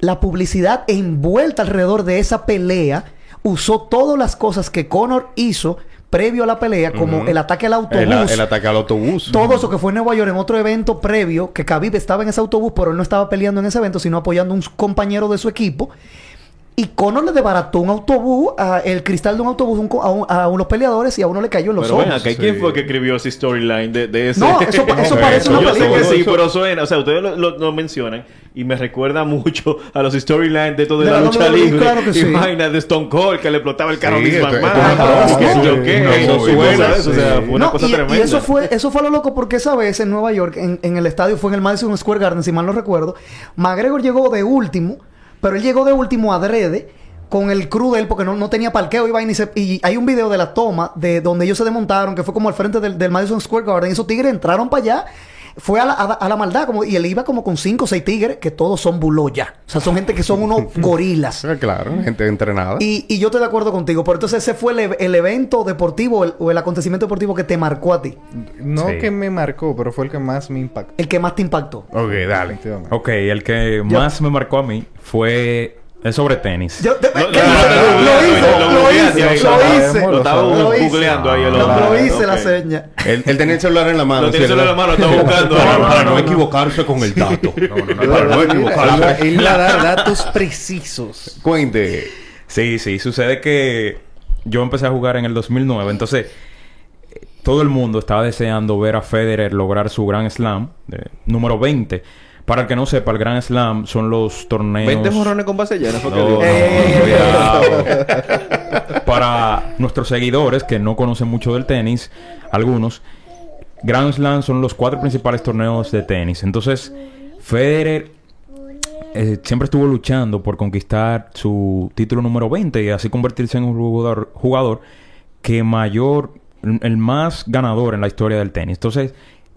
la publicidad envuelta alrededor de esa pelea usó todas las cosas que Conor hizo previo a la pelea, como el ataque al autobús. El, el ataque al autobús. todo eso que fue en Nueva York en otro evento previo, que Khabib estaba en ese autobús, pero él no estaba peleando en ese evento, sino apoyando a un compañero de su equipo. Y Conor le desbarató un autobús, a- el cristal de un autobús un a, un- a unos peleadores y a uno le cayó en los Pero ojos. acá, ¿quién fue que escribió ese storyline de, de ese? No, eso, eso parece una Yo sé película. que sí, Eso- pero suena, o sea, ustedes lo, lo- lo mencionan y me recuerda mucho a los storylines de todo de, De la, la lucha libre. claro que sí. vaina de Stone Cold que le explotaba el carro Sí, Vince esto- esto McMahon. es una sí. eso, sí. cosa y, tremenda. y eso fue eso fue lo loco porque esa vez en Nueva York, en, en el estadio, fue en el Madison Square Garden, si mal no recuerdo, McGregor llegó de último, pero él llegó de último adrede con el crew de él porque no, no tenía parqueo y vaina y, se- y hay un video de la toma de donde ellos se desmontaron, que fue como al frente del, del Madison Square Garden, y esos tigres entraron para allá. Fue a la, a, a la maldad, como, y él iba como con cinco o seis tigres, que todos son buloya. O sea, son gente que son unos gorilas. Ah, Claro, gente entrenada. Y, y yo estoy de acuerdo contigo, pero entonces ese fue el, el evento deportivo el- o el acontecimiento deportivo que te marcó a ti. No Sí. que me marcó, pero fue el que más me impactó. El que más te impactó. Ok, dale. Ok, el que más me marcó a mí fue... Es sobre tenis. Yo- de- Lo- ¿qué lo- lo- hizo, hice. Lo estaba hice. googleando ahí el Lo, hice la seña. Él, tenía el celular en la mano. Lo sí, el celular en la mano, está buscando. Para, no equivocarse con el dato. Para no equivocarse. Él va a dar datos precisos. Cuente. Sí, sí. Sucede que yo empecé a jugar en el 2009. Entonces, eh, todo el mundo estaba deseando ver a Federer lograr su Grand Slam número 20. Para el que no sepa, el Grand Slam son los torneos... 20 morrones con base llena, No. Para nuestros seguidores que no conocen mucho del tenis, algunos, Grand Slam son los cuatro principales torneos de tenis. Entonces, Federer eh, siempre estuvo luchando por conquistar su título número 20 y así convertirse en un jugador, jugador que mayor, el más ganador en la historia del tenis. Entonces,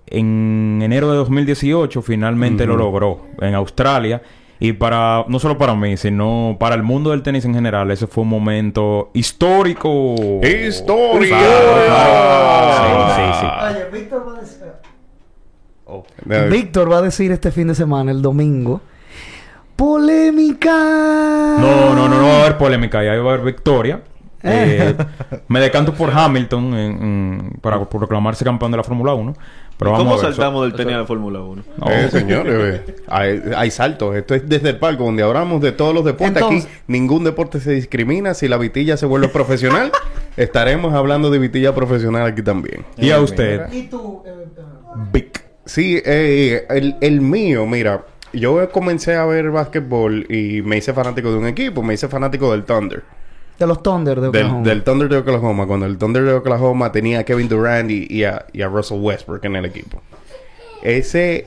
en enero de 2018 finalmente lo logró en Australia. Y para, no solo para mí, sino para el mundo del tenis en general, ese fue un momento histórico. ¡Historia! Claro, Sí, sí, sí. Oye, Víctor va a decir... Eh, Víctor va a decir este fin de semana, el domingo. ¡Polémica! No, no, no, no va a haber polémica, ya va a haber victoria. Eh, me decanto por Hamilton en- en- para proclamarse campeón de la Fórmula 1. Pero ¿Y vamos ¿Cómo saltamos eso- del tenis a la Fórmula 1? No. Eh, señores, eh, hay, hay saltos. Esto es desde el palco, donde hablamos de todos los deportes. Entonces- Aquí ningún deporte se discrimina. Si la vitilla se vuelve profesional, estaremos hablando de vitilla profesional aquí también. Y a usted, ¿Y tú? Vic. Sí, eh, el, el mío, mira, yo comencé a ver básquetbol y me hice fanático de un equipo, me hice fanático del Thunder. De los Thunder de Oklahoma. Del, del Thunder de Oklahoma, cuando el Thunder de Oklahoma tenía a Kevin Durant y, y a, y a Russell Westbrook en el equipo. Ese,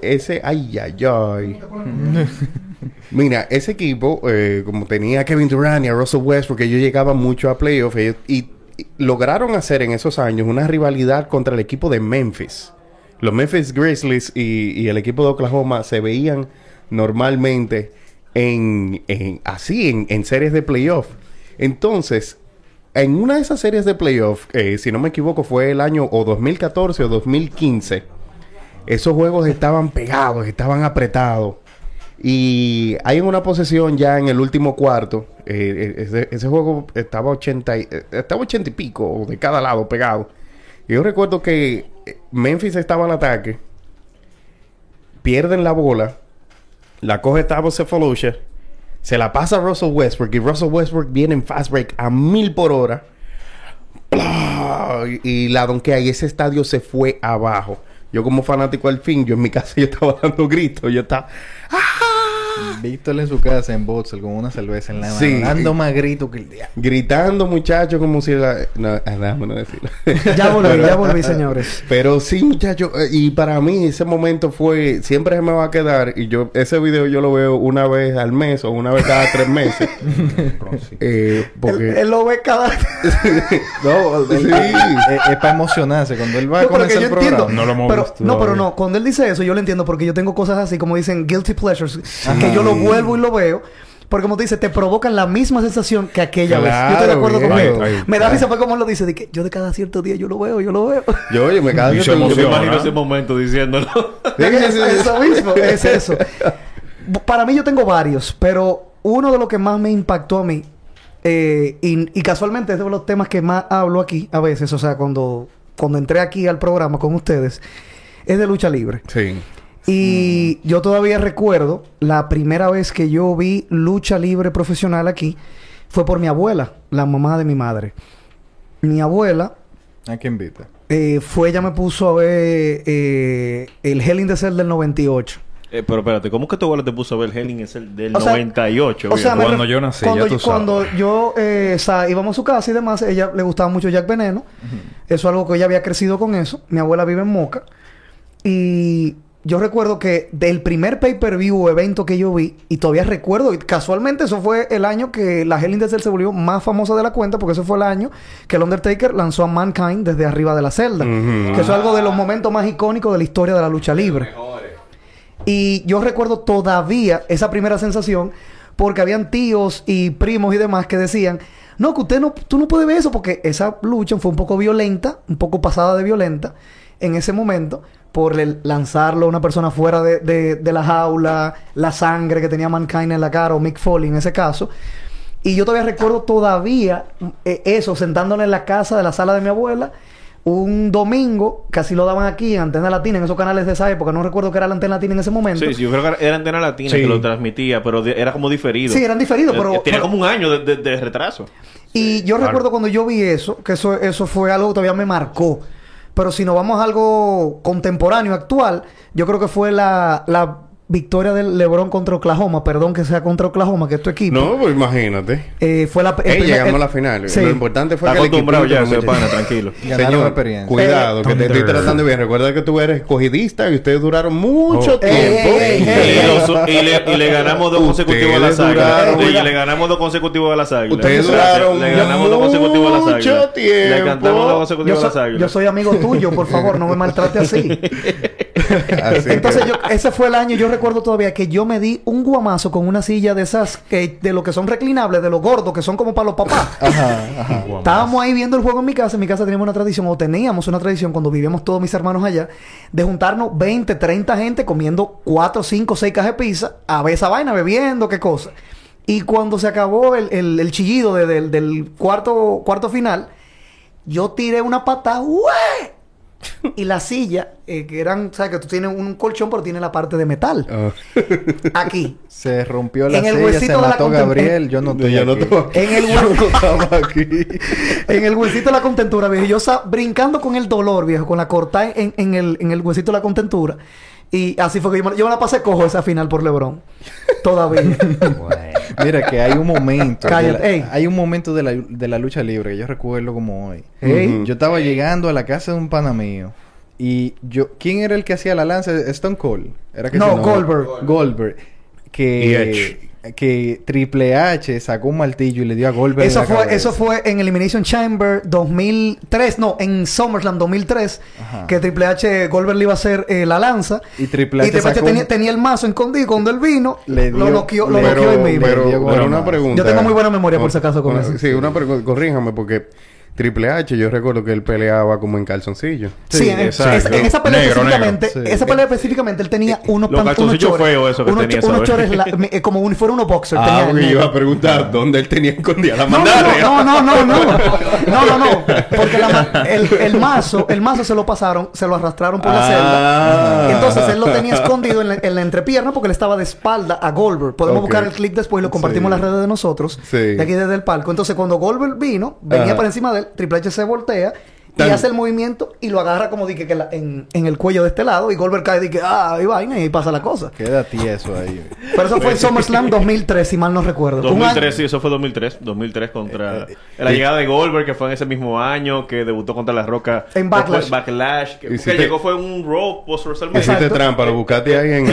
ese, ay, ay, ay. Mira, ese equipo, eh, como tenía a Kevin Durant y a Russell Westbrook, ellos llegaban mucho a playoffs ellos- y, y lograron hacer en esos años una rivalidad contra el equipo de Memphis. Los Memphis Grizzlies y, y el equipo de Oklahoma se veían normalmente en, en- así, en, en series de playoff. Entonces, en una de esas series de playoff, eh, si no me equivoco, fue el año o 2014 o 2015, esos juegos estaban pegados, estaban apretados. Y hay una posesión ya en el último cuarto. eh, eh, ese, juego estaba 80 y, eh, estaba 80 y pico de cada lado pegado. Y yo recuerdo que Memphis estaba al ataque. Pierden la bola. La coge Tavo Cephalosha. Se la pasa a Russell Westbrook. Y Russell Westbrook viene en fast break a mil por hora. Y la donkea. Y ese estadio se fue abajo. Yo como fanático al fin, yo en mi casa yo estaba dando gritos. Yo estaba... Víctor en su casa en Botsel con una cerveza en la mano. Sí. Dando más grito que el diablo. Gritando, muchachos, como si la... No, ah, déjame no decirlo. Ya volví, ya volví, señores. Pero sí, muchachos, eh, y para mí ese momento fue, siempre se me va a quedar, y yo, ese video yo lo veo una vez al mes o una vez cada tres meses. eh, Él, porque... él lo ve cada... No, Sí. es, es para emocionarse. Cuando él va a No, que comenzar el programa. entiendo. No lo hemos pero, visto no, pero no. Cuando él dice eso, yo lo entiendo porque yo tengo cosas así como dicen guilty pleasures, que yo lo vuelvo y lo veo. Porque como te dice, te provocan la misma sensación que aquella vez. Yo estoy de acuerdo Claro, contigo. viejo. Ay, ay, Me da risa fue como él lo dice, de que yo de cada cierto día yo lo veo, yo lo veo. Yo, oye, me cada se que- Yo me imagino ese momento diciéndolo. Sí. eso mismo, es eso. Para mí yo tengo varios, pero uno de los que más me impactó a mí, eh, y, y casualmente es de los temas que más hablo aquí a veces, o sea, cuando, cuando entré aquí al programa con ustedes, es de lucha libre. Sí. Y yo todavía recuerdo la primera vez que yo vi lucha libre profesional aquí fue por mi abuela, la mamá de mi madre. Mi abuela ¿A quién invita? eh, fue, ella me puso a ver eh, el Hell in the Cell del 98. Eh, pero espérate, ¿cómo que tu abuela te puso a ver Helen es el del O sea, 98? O sea, viejo? me Cuando yo nací, cuando, ya tú yo- cuando yo eh, sa- íbamos a su casa y demás, ella le gustaba mucho Jack Veneno. Eso es algo que ella había crecido con eso. Mi abuela vive en Moca. Y yo recuerdo que del primer pay-per-view o evento que yo vi, y todavía recuerdo, y casualmente eso fue el año que la Hell in the Cell se volvió más famosa de la cuenta, porque ese fue el año que el Undertaker lanzó a Mankind desde arriba de la celda. Que eso es algo de los momentos más icónicos de la historia de la lucha libre. Y yo recuerdo todavía esa primera sensación porque habían tíos y primos y demás que decían, no, que usted no, tú no puedes ver eso porque esa lucha fue un poco violenta, un poco pasada de violenta en ese momento por el lanzarlo a una persona fuera de, de- de la jaula, la sangre que tenía Mankind en la cara o Mick Foley en ese caso. Y yo todavía recuerdo todavía eh, eso, sentándole en la casa de la sala de mi abuela, un domingo, casi lo daban aquí en Antena Latina, en esos canales de esa época, no recuerdo que era la Antena Latina en ese momento. Sí, sí, yo creo que era Antena Latina Sí. que lo transmitía, pero de- era como diferido. Sí, eran diferidos, pero- Eh, Tenía pero- como un año de, de- de retraso. Y yo claro. recuerdo cuando yo vi eso, que eso, eso fue algo que todavía me marcó. Pero si nos vamos a algo contemporáneo, actual, yo creo que fue la, la victoria del LeBron contra Oklahoma. Perdón que sea contra Oklahoma, que es tu equipo. No, pues imagínate. Eh, fue la... el Ey, primer- llegamos el- a la final. Sí. Lo importante fue Está que el acostumbrado ya, equipito ese no pana, tranquilo. Señor, experiencia. cuidado, que te estoy tratando bien. Recuerda que tú eres escogidista y ustedes duraron mucho Oh. tiempo. Ey, ey, Y, ey. los- y le, y le ganamos dos consecutivos a las Ustedes águilas. duraron- Y le ganamos dos consecutivos a las águilas. Ustedes duraron Le ganamos dos consecutivos a las águilas. mucho tiempo. Le cantamos dos Yo, consecutivos a las soy- águilas. yo soy amigo tuyo, por favor, no me maltrate así. Así Entonces, que- yo, ese fue el año, yo recuerdo todavía que yo me di un guamazo con una silla de esas, que, de lo que son reclinables, de los gordos, que son como para los papás. Ajá, ajá. Estábamos ahí viendo el juego en mi casa. En mi casa teníamos una tradición, o teníamos una tradición cuando vivíamos todos mis hermanos allá, de juntarnos 20, 30 gente comiendo 4, 5, 6 cajas de pizza, a ver esa vaina, bebiendo, qué cosa. Y cuando se acabó el, el- el chillido de- del, del cuarto, cuarto final, yo tiré una patada, ¡Ué! Y la silla, eh, que eran, ¿sabes? Que tú tienes un colchón, pero tiene la parte de metal. Ah. Aquí. Se rompió la En el silla, huesito se de la mató Gabriel. Yo no estoy Yo no aquí. En el Yo no estaba aquí. En el huesito de la contentura, viejo. Yo brincando con el dolor, viejo, con la cortada en, en el, en el huesito de la contentura. Y así fue que yo me, yo me la pasé cojo esa final por LeBron. Todavía. Mira que hay un momento. de Cállate, la- ey. hay un momento de la, de la lucha libre que yo recuerdo como hoy. Ey. Yo estaba llegando a la casa de un pana mío. Y yo, ¿quién era el que hacía la lanza? Stone Cold. ¿Era que No? Goldberg. Goldberg. Y Que, Edge. Que Triple H sacó un martillo y le dio a Goldberg. en Eso la fue, cabeza. eso fue en Elimination Chamber 2003, no, en SummerSlam 2003, Ajá. que Triple H Goldberg le iba a hacer eh, la lanza. Y Triple H Y Triple H sacó tenía, un- tenía el mazo escondido cuando él vino, Le lo noqueó, lo le- noqueó Pero, pero, pero una pregunta. Yo tengo muy buena memoria, por si acaso, con Una- eso. Sí, una pregunta. Corríjame porque Triple H, yo recuerdo que él peleaba como en calzoncillo. Sí, Sí, en, exacto. es- en esa pelea Negro, específicamente, negro. Sí. esa pelea específicamente él tenía unos Los calzoncillos feos esos que unos, tenía, unos chores la- me- eh, como si fuera unos boxers. Ah, tenía porque yo iba a preguntar dónde él tenía escondida la No, mandarria. no, no, no, no, no, no, no, no, porque la el, el mazo, el mazo se lo pasaron, se lo arrastraron por la Ah. celda. Entonces él lo tenía escondido en la, en la entrepierna porque él estaba de espalda a Goldberg. Podemos buscar el clip después y lo compartimos Sí. en las redes de nosotros, Sí. de aquí desde el palco. Entonces cuando Goldberg vino, venía Ajá. por encima de él, Triple H se voltea. Y Tan- hace el movimiento y lo agarra como dije que la- en, en el cuello de este lado y Goldberg cae y dice, ah, y vaina y pasa la cosa. Queda tieso ahí. Pero eso fue en SummerSlam 2003, si mal no recuerdo. Un año- 2003, sí, eso fue 2003. 2003 contra... la llegada de Goldberg, que fue en ese mismo año, que debutó contra La Roca. En Backlash. Backlash. Que, Y que si te- llegó fue un Raw post WrestleMania. Hiciste trampa, lo buscaste ahí en...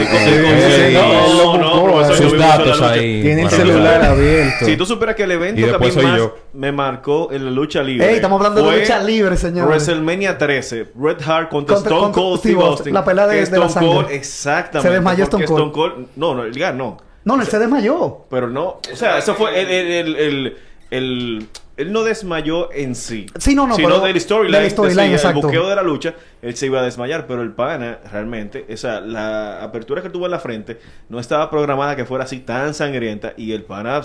No, no, no, eso eh. Sus datos ahí. Tiene el celular abierto. Si tú supieras que el evento Y que a mí más me marcó en la lucha libre. Ey, estamos hablando de lucha libre, señores. WrestleMania 13, Red Hart contra, Contra- Stone contra Cold Steve Steve Austin, Austin. la pelea de- Que de la Stone sangre. Cold, exactamente. Se desmayó porque Stone Cold. No, no, el Gas no. No, no, él se desmayó. Pero no, o sea, eso fue el, el, el, el, él no desmayó en sí. Sí, no, no, Sino del storyline, exacto. el buqueo de la lucha, él se iba a desmayar, pero el pana, realmente, esa, la apertura que tuvo en la frente no estaba programada que fuera así tan sangrienta y el pana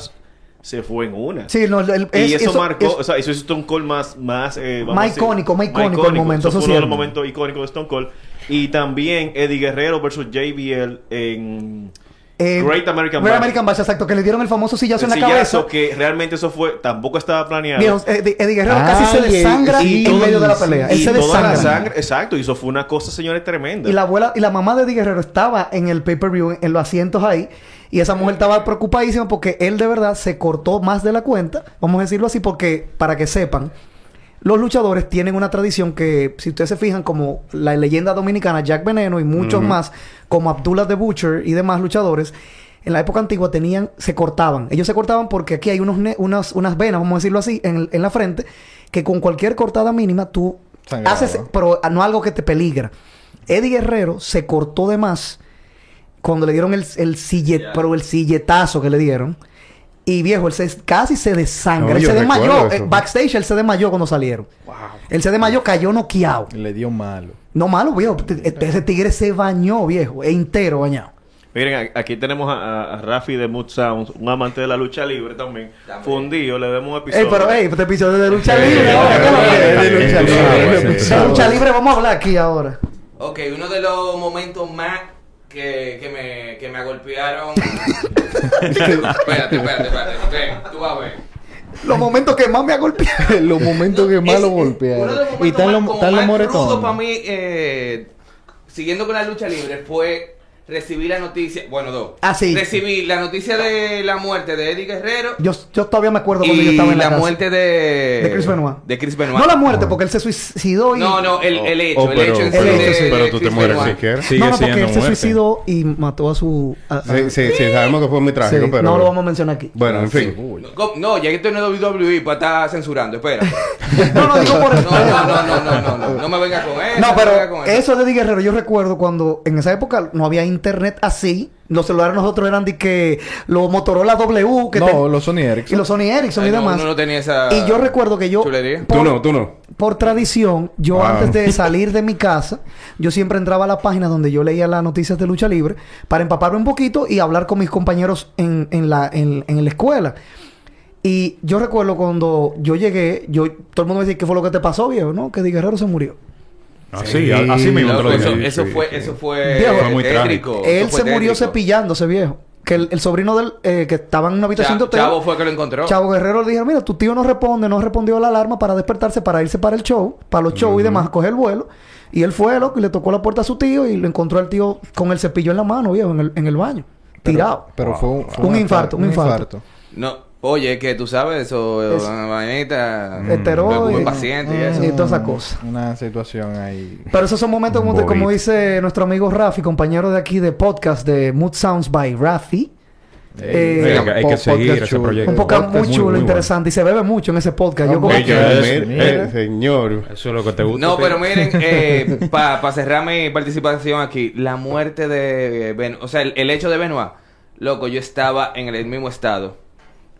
se fue en una. Sí, no, el- y es- eso, eso- marcó, es- o sea, eso hizo Stone Cold más, más, eh, Más icónico, más icónico el momento, Eso eso fue uno de los momentos icónicos de Stone Cold. Y también Eddie Guerrero versus JBL en eh, Great American Great Bash. American Bash, exacto, que le dieron el famoso sillazo el en la sillazo cabeza. que realmente eso fue, tampoco estaba planeado. Viejo, Eddie, Eddie Guerrero casi se Ay, desangra sí, en medio de la pelea. Él y se toda la sangre, exacto, y eso fue una cosa, señores, tremenda. Y la abuela y la mamá de Eddie Guerrero estaba en el pay-per-view, en, en los asientos ahí. Y esa mujer estaba preocupadísima porque él de verdad se cortó más de la cuenta. Vamos a decirlo así porque, para que sepan, los luchadores tienen una tradición que, si ustedes se fijan, como la leyenda dominicana Jack Veneno y muchos más, como Abdullah the Butcher y demás luchadores, en la época antigua tenían, se cortaban. Ellos se cortaban porque aquí hay unos ne- unas, unas venas, vamos a decirlo así, en, el- en la frente, que con cualquier cortada mínima tú haces, pero no algo que te peligra. Eddie Guerrero se cortó de más cuando le dieron el, el sillet, pero el silletazo que le dieron. Y viejo, él se, casi se desangra. No, él se desmayó. Eh, eso. backstage él se desmayó cuando salieron. Él se desmayó, cayó noqueado. Le dio malo. No malo, viejo. T- Ese tigre se bañó, viejo. E entero bañado. Miren, aquí tenemos a, a- Rafi de Mood Sounds, un amante de la lucha libre también. También. Fundido, le demos un episodio. Ey, pero, ey, este episodio de lucha Eh, libre. eh, ahora, ¿qué es lo que eh. De lucha libre vamos a hablar aquí ahora. Ok, uno de los momentos más que, que, me, que me golpearon. espérate, espérate, espérate. ok, tú vas a ver. Los momentos que más me ha golpeado. los momentos que más Es- lo golpearon. Y están más, los moretones. para mí, eh, siguiendo con la lucha libre, fue recibir la noticia. Bueno, dos. Ah, sí. Recibí la noticia de la muerte de Eddie Guerrero. Yo, yo todavía me acuerdo cuando yo estaba en la, la casa. muerte de. De Chris Benoit. De Chris Benoit. No la muerte, porque él se suicidó y... No, no, el, el hecho. Oh, el pero, hecho en sí pero- de- pero de tú te Chris mueres Benoit. siquiera. Sigue no, no, porque él se muerte. suicidó y mató a su... a- a- Sí, sí, sí, sabemos que fue muy Sí, trágico, pero... No lo vamos a mencionar aquí. Bueno, en fin. No. No, ya que esto no es WWE para estar censurando, espera. No, no, digo por No, no, no, no, no, no, no, no me venga con eso. No, pero eso de Eddie Guerrero, yo recuerdo cuando en esa época no había internet así. Los celulares nosotros eran de que los Motorola W, que No, ten- los Sony y Ericsson. los Sony Ericsson Ay, y no, demás. uno no tenía esa Y yo recuerdo que yo, chulería. por, Tú no, tú no. por tradición, yo Wow. antes de salir de mi casa, yo siempre entraba a la página donde yo leía las noticias de lucha libre para empaparme un poquito y hablar con mis compañeros en, en la, en, en la escuela. Y yo recuerdo cuando yo llegué, yo todo el mundo me decía, ¿qué fue lo que te pasó, viejo? ¿No? Que Di Guerrero se murió. Así, a- así mismo te Loco, lo eso, digo. eso sí, fue, eso fue Viejo, Fue muy tétrico. trágico. Él Eso fue se murió tétrico. cepillándose, viejo. Que el, el sobrino del eh, que estaba en una habitación de Cha- hotel. Chavo fue que lo encontró. Chavo Guerrero le dijo, mira, tu tío no responde, no respondió a la alarma para despertarse, para irse para el show, para los shows y demás, a coger el vuelo. Y él fue, loco, y le tocó la puerta a su tío y lo encontró al tío con el cepillo en la mano, viejo, en el, en el baño. tirado. Pero fue un, fue Un infarto, un infarto. No, oye, que tú sabes eso, Es- una vainita, Esteroides. un paciente y eso. Y toda esa cosa. Una situación ahí. Pero esos son momentos como, dice nuestro amigo Rafi, compañero de aquí de podcast de Mood Sounds by Rafi. Eh, Hay que- hay que po- seguir ese chulo. proyecto. un podcast podcast muy chulo, muy interesante. Y se bebe mucho en ese podcast. Yo como que... Eh, señor. Eso es lo que te gusta. No, pero miren, eh, para cerrar mi participación aquí, la muerte de Ben, o sea, el, el hecho de Benoit, loco, yo estaba en el mismo estado.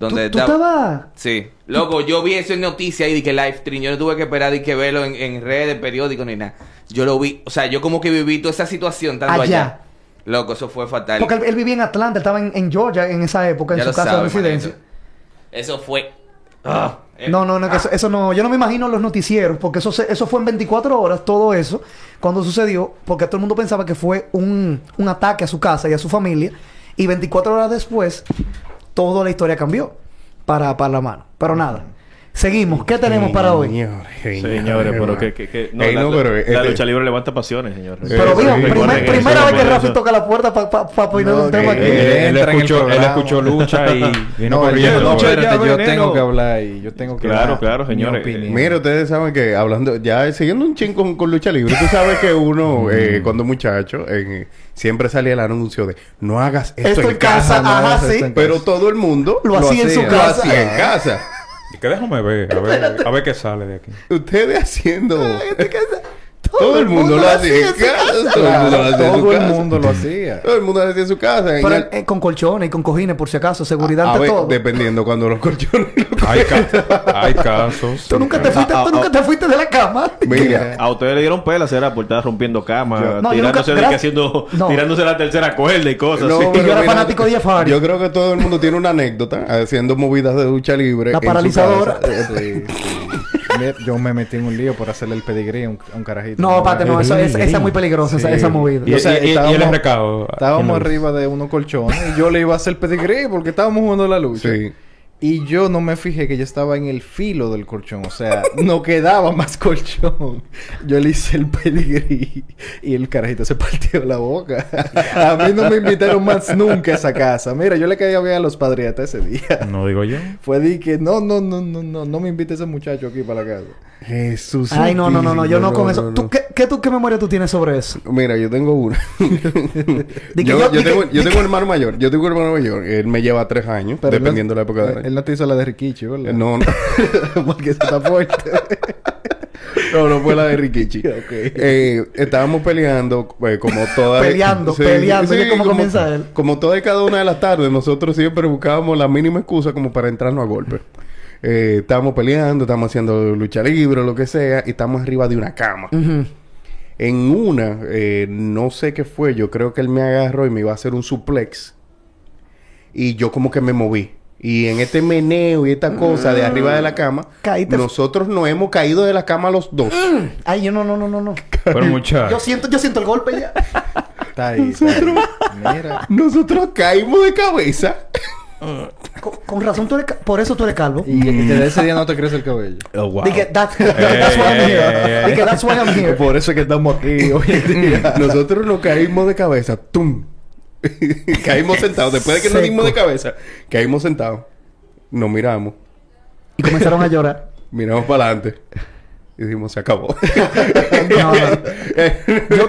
¿Tú, Donde tú estaba- estabas...? Sí, loco, yo vi eso en noticias y di que live stream, yo no tuve que esperar y que verlo en, en redes, periódicos ni nada. Yo lo vi, o sea, yo como que viví toda esa situación tanto Allá. allá. Loco, eso fue fatal. Porque él, él vivía en Atlanta, él estaba en, en Georgia en esa época, en su casa de residencia. Eso fue. Ah, eh, No, no, no, que eso, eso no. Yo no me imagino los noticieros, porque eso, se- eso fue en 24 horas, todo eso, cuando sucedió, porque todo el mundo pensaba que fue un, un ataque a su casa y a su familia, y 24 horas después, toda la historia cambió para, para la mano. Pero nada. Seguimos. ¿Qué tenemos para hoy? Señores, Señores, pero que, que, que no, Ey, la, no, la- pero, la este- lucha libre levanta pasiones, señores. Pero Eh, viejo, sí, primer- recuerden eso, primera vez que Rafi toca la puerta para pa, pa poner No, un tema que- aquí. eh, él, escuchó, él escuchó lucha y vino corriendo. yo, tengo que hablar y yo tengo que Claro, claro, mi señores. Mira, ustedes saben que hablando, ya siguiendo un ching con, con lucha libre, tú sabes que uno, eh, cuando muchacho, eh, siempre salía el anuncio de no hagas esto, Esto en casa. no ajá, hagas sí. esto en Pero todo el mundo Lo hacía en su Lo casa. hacía en casa. Y que déjame ver, a ver, a ver qué sale de aquí. Ustedes haciendo. Todo el mundo lo hacía en casa. Todo el mundo lo hacía en su Todo el mundo lo hacía. Todo el mundo lo hacía en su casa. Pero En eh, con colchones y con cojines, por si acaso, seguridad a ante ver, todo. dependiendo cuando los colchones. Hay, ca- hay casos. Tú nunca te fuiste, Ah, tú ah, nunca te fuiste de la cama. Mira, A ustedes le dieron pelas, era por estar rompiendo cama, Yo- No, yo tirándose, nunca- de que gra- haciendo, No. tirándose la tercera cuerda y cosas No, así. Y pero yo era fanático de Jeff Hardy. Yo creo que todo el mundo tiene una anécdota haciendo movidas de lucha libre. La en su paralizadora. casa. Sí, sí. Yo me metí en un lío por hacerle el pedigrí a un, a un carajito. No, pate, no, eso, es, esa es muy peligrosa, esa, Sí. esa movida. Y, O sea, y- y- y estábamos- el recado. Estábamos arriba de unos colchones y yo le iba a hacer pedigrí porque estábamos jugando la lucha. Sí. Y yo no me fijé que yo estaba en el filo del colchón. O sea, no quedaba más colchón. Yo le hice el pedigrí y el carajito se partió la boca. A mí no me invitaron más nunca a esa casa. Mira, yo le caía bien a los padriatas ese día. No digo yo. Fue de que no, no, no, no, no, no me invite ese muchacho aquí para la casa. Jesús. Ay, no, no, no, no, yo no, con eso. ¿Tú, qué, qué, tú, ¿Qué memoria tú tienes sobre eso? Mira, yo tengo una. Que yo, yo- yo di tengo, que- yo di tengo un hermano mayor. Yo tengo un hermano mayor. Él me lleva tres años, Pero él no- dependiendo de la época del Él, año. él no te hizo la de Rikichi, ¿verdad? No, no. porque eso está fuerte. no, no fue la de Rikichi. Ok. Eh, estábamos peleando, eh, como todas... Peleando, peleando, que como comienza él. Como todas y cada una de las tardes, nosotros siempre buscábamos la mínima excusa como para entrarnos a golpe. Eh, estábamos peleando, estábamos haciendo lucha libre o lo que sea, y estamos arriba de una cama. En una, eh, no sé qué fue, yo creo que él me agarró y me iba a hacer un suplex. Y yo como que me moví. Y en este meneo y esta cosa de arriba de la cama, Caíste. nosotros nos hemos caído de la cama los dos. Ay, yo no, no, no, no, no. Pero Yo muchachos. siento, yo siento el golpe ya. Está ahí. está ahí. Mira. Nosotros caímos de cabeza. Con, con razón tú eres... Por eso tú eres calvo. Y, desde ese día no te crece el cabello. Oh, wow. Dije, that's, that's why I'm here. Dije, that's why I'm here. Por eso es que estamos aquí hoy en día. Nosotros nos caímos de cabeza. ¡Tum! caímos sentados. Después de que nos Seco. dimos de cabeza, caímos sentados. Nos miramos. Y comenzaron a llorar. Miramos para adelante. Y dijimos, se acabó. No, no.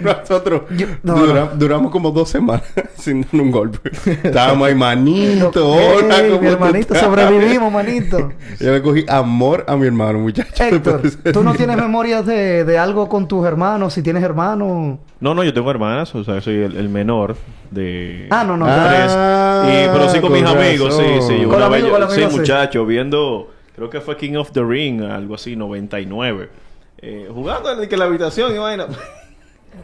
Nosotros Yo- no, dura- no. duramos como dos semanas sin dar un golpe. Estábamos ahí, manito. Hola, ¿cómo mi hermanito, sobrevivimos, manito. Yo le cogí amor a mi hermano, muchacho. Héctor, ¿tú no tienes memorias de, de algo con tus hermanos? Si tienes hermanos... No, no, yo tengo hermanas, o sea, soy el, el menor de Ah, no, no. tres. Ah, y, pero sí con, mis con amigos, sí, sí. Con Una vez, con sí, amigos, sí. muchacho, viendo, creo que fue King of the Ring, algo así, 99. Eh, jugando en, que la habitación y vaina.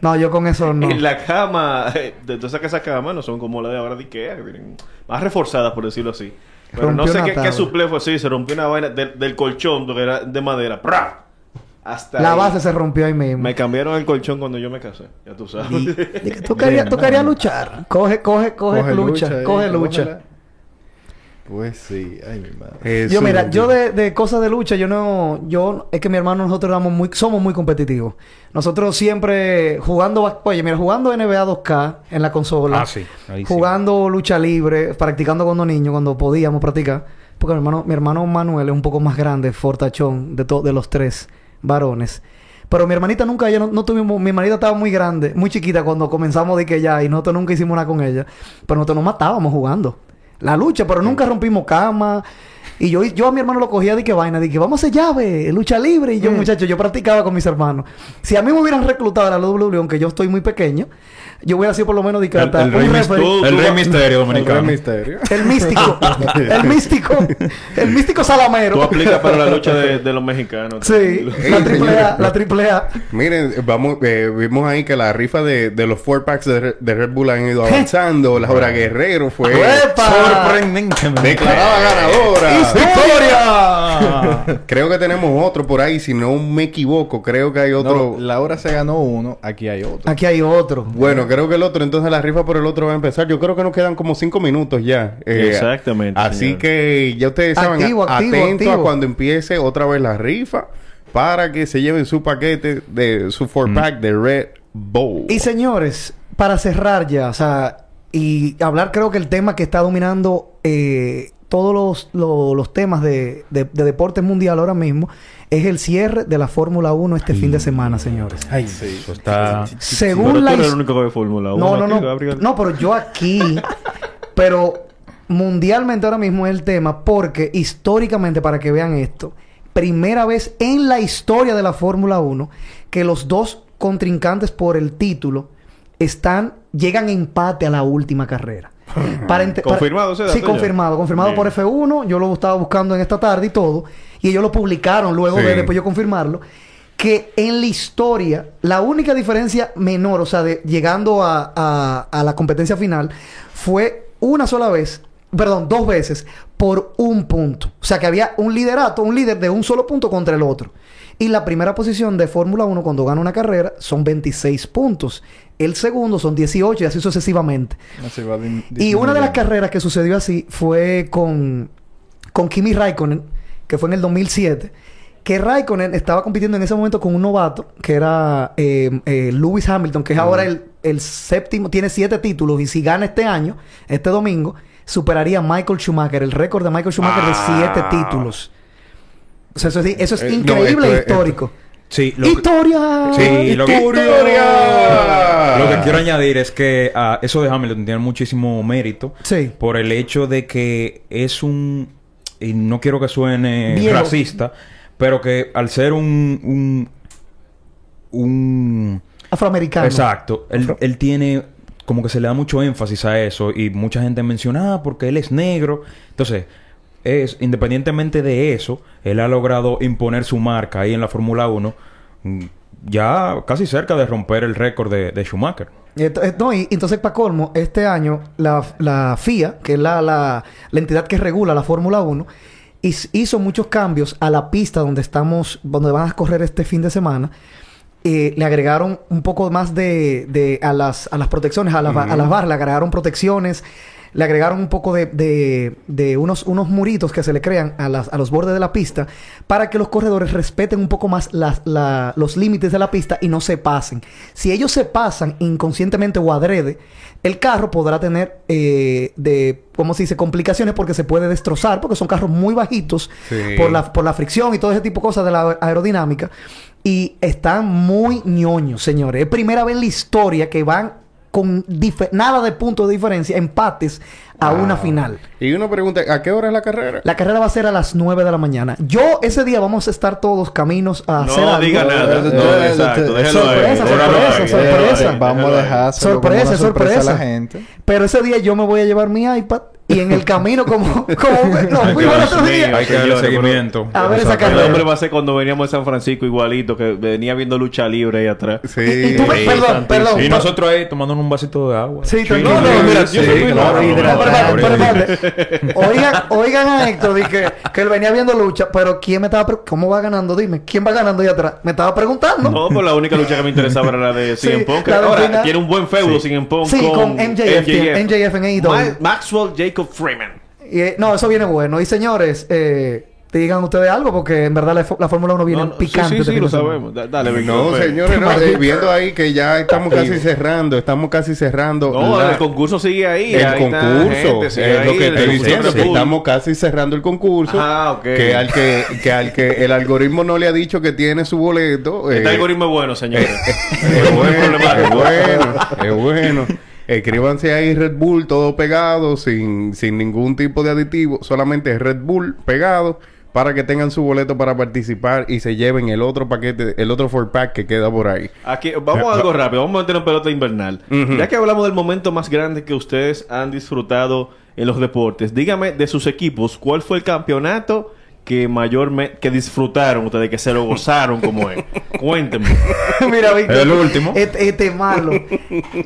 No, yo con eso no. En la cama, eh, de todas esas camas no son como la de ahora de Ikea, que vienen más reforzadas, por decirlo así. Pero no sé qué, qué suple fue así, se rompió una vaina del, del colchón, que era de madera. ¡Pra! Hasta La ahí. base se rompió ahí mismo. Me cambiaron el colchón cuando yo me casé, ya tú sabes. Dije, tú querías, tú querías luchar. Coge, coge, coge, lucha. coge lucha. cógela. Pues sí. Ay, mi madre. Yo, mira, yo de, de cosas de lucha, yo no... Yo... Es que mi hermano nosotros éramos muy... Somos muy competitivos. Nosotros siempre jugando... Oye, mira, jugando NBA 2K en la consola. Ah, sí. Ahí sí. jugando lucha libre, practicando cuando niños, cuando podíamos practicar. Porque mi hermano, mi hermano Manuel es un poco más grande, fortachón, de, to- de los tres varones. Pero mi hermanita nunca, ella no, no tuvimos, mi hermanita estaba muy grande, muy chiquita cuando comenzamos de que ya, y nosotros nunca hicimos nada con ella. Pero nosotros nos matábamos jugando. La lucha, pero nunca rompimos cama. Y yo, yo a mi hermano lo cogía de que vaina, de que vamos a hacer llave, lucha libre. Y yo, muchacho, yo practicaba con mis hermanos. Si a mí me hubieran reclutado a la WWE, aunque yo estoy muy pequeño, yo hubiera sido por lo menos de que El, el rey, el rey misterio El dominicano. gran misterio. El místico. el místico. El místico Tú salamero. aplicas para la lucha de, de los mexicanos. Sí, la triple A, la triple A. Miren, vamos, eh, vimos ahí que la rifa de, de los four packs de, Re- de Red Bull han ido avanzando. Laura Guerrero fue ¡Epa! Sorprendentemente. declarada ganadora. ¡Victoria! Creo que tenemos otro por ahí, si no me equivoco. Creo que hay otro. No, la hora se ganó uno, aquí hay otro. Aquí hay otro. Bueno, creo que el otro, entonces la rifa por el otro va a empezar. Yo creo que nos quedan como cinco minutos ya. Eh, Exactamente, Así señor. que ya ustedes saben, Activo, a- activo, cuando empiece otra vez la rifa para que se lleven su paquete de su four pack de Red Bull. Y señores, para cerrar ya, o sea, y hablar creo que el tema que está dominando eh, todos los, lo- los temas de, de, de deporte mundial ahora mismo es el cierre de la Fórmula 1 este fin de semana, señores. Ay, sí. Eso está... Según Pero tú la eres el único que ve Fórmula 1. No, no, no. Gabriel. No, pero yo aquí. pero mundialmente ahora mismo es el tema porque históricamente, para que vean esto, primera vez en la historia de la Fórmula 1 que los dos contrincantes por el título están llegan a empate a la última carrera. Para para- ¿Confirmado dato Sí, confirmado. Confirmado Bien. por F1. Yo lo estaba buscando en esta tarde y todo. Y ellos lo publicaron luego Sí. de después yo confirmarlo. Que en la historia, la única diferencia menor, o sea, de llegando a, a- a la competencia final, fue una sola vez, perdón, dos veces, por un punto. O sea, que había un liderato, un líder de un solo punto contra el otro. Y la primera posición de Fórmula 1 cuando gana una carrera son 26 puntos. El segundo son 18 y así sucesivamente. Así va din- Y una de las carreras que sucedió así fue con, con Kimi Raikkonen, que fue en el 2007. Que Raikkonen estaba compitiendo en ese momento con un novato, que era eh, eh, Lewis Hamilton, que es ahora el, el séptimo, tiene siete títulos. Y si gana este año, este domingo, superaría a Michael Schumacher, el récord de Michael Schumacher de siete títulos. O sea, eso es, eso es Eh, no, increíble esto e histórico. Sí, lo que- ¡Historia! Sí, lo que, ¡Historia! lo que quiero añadir es que ah, eso de Hamilton tiene muchísimo mérito Sí. por el hecho de que es un y no quiero que suene Viejo. racista, pero que al ser un un, un Afroamericano. exacto, él, él tiene como que se le da mucho énfasis a eso y mucha gente menciona ah, porque él es negro, entonces es independientemente de eso, él ha logrado imponer su marca ahí en la Fórmula 1 mm, ya casi cerca de romper el récord de, de Schumacher. Eh, no, y entonces, para colmo, este año la, la FIA, que es la, la, la entidad que regula la Fórmula 1, his- hizo muchos cambios a la pista donde estamos, donde van a correr este fin de semana. Eh, le agregaron un poco más de, de- a, las, a las protecciones, a, las ba- a las barras, le agregaron protecciones, le agregaron un poco de, de, de unos, unos muritos que se le crean a, las, a los bordes de la pista para que los corredores respeten un poco más las- la- los límites de la pista y no se pasen. Si ellos se pasan inconscientemente o adrede, el carro podrá tener, eh, de, ¿cómo se dice?, complicaciones porque se puede destrozar, porque son carros muy bajitos Sí. por, la, por la fricción y todo ese tipo de cosas de la aerodinámica. Y están muy ñoños, señores. Es primera vez en la historia que van con nada de punto de diferencia, empates a una final. Y uno pregunta, ¿a qué hora es la carrera? La carrera va a ser a las 9 de la mañana. Yo ese día vamos a estar todos caminos a hacer No diga nada. No, exacto. sorpresa, sorpresa, sorpresa. Vamos a dejar Sorpresa, sorpresa. a la gente. Pero ese día yo me voy a llevar mi iPad y en el camino como... como no, Ay, fuimos el otro día. Hay que darle seguimiento. A ver esa Exacto. El carrera. hombre va a ser cuando veníamos de San Francisco igualito, que venía viendo lucha libre ahí atrás. Sí. Y, y tú me- Sí, perdón, perdón. Y nosotros ahí tomándonos un vasito de agua. Sí, No, no, mira, yo Sí, soy. Oigan, oigan a Héctor, di que, que él venía viendo lucha, pero ¿quién me estaba ¿Cómo va ganando? Dime, ¿quién va ganando ahí atrás? Me estaba preguntando. No, pues la única lucha que me interesaba era la de CM Punk. Ahora tiene un buen feudo CM Punk Sí, con MJF, tiene- MJF en AEW. Ma- Maxwell Jacob Freeman. Y, eh, no, eso viene bueno. Y señores, eh, digan ustedes algo porque en verdad la, Fórmula 1 viene No, no, picante. Sí, sí, este sí, lo sabemos. Da- Dale, Víctor. No, pues. señores, no, eh, viendo ahí que ya estamos casi cerrando, estamos casi cerrando. No, la- el concurso sigue ahí. el ahí concurso. es lo que estoy diciendo, que estamos casi cerrando el concurso. Ah, ok. Que al que, que al que el algoritmo no le ha dicho que tiene su boleto. Este eh, algoritmo es bueno, señores. es bueno, es bueno, es bueno. Escríbanse ahí Red Bull todo pegado, sin, sin ningún tipo de aditivo, solamente Red Bull pegado para que tengan su boleto para participar y se lleven el otro paquete, el otro four pack que queda por ahí. Aquí, vamos a algo rápido, vamos a meter en pelota invernal. Ya que hablamos del momento más grande que ustedes han disfrutado en los deportes, dígame de sus equipos, ¿cuál fue el campeonato que mayormente que disfrutaron ustedes, que se lo gozaron como es? Cuéntenme. Mira, Víctor. El último. Este, este es malo.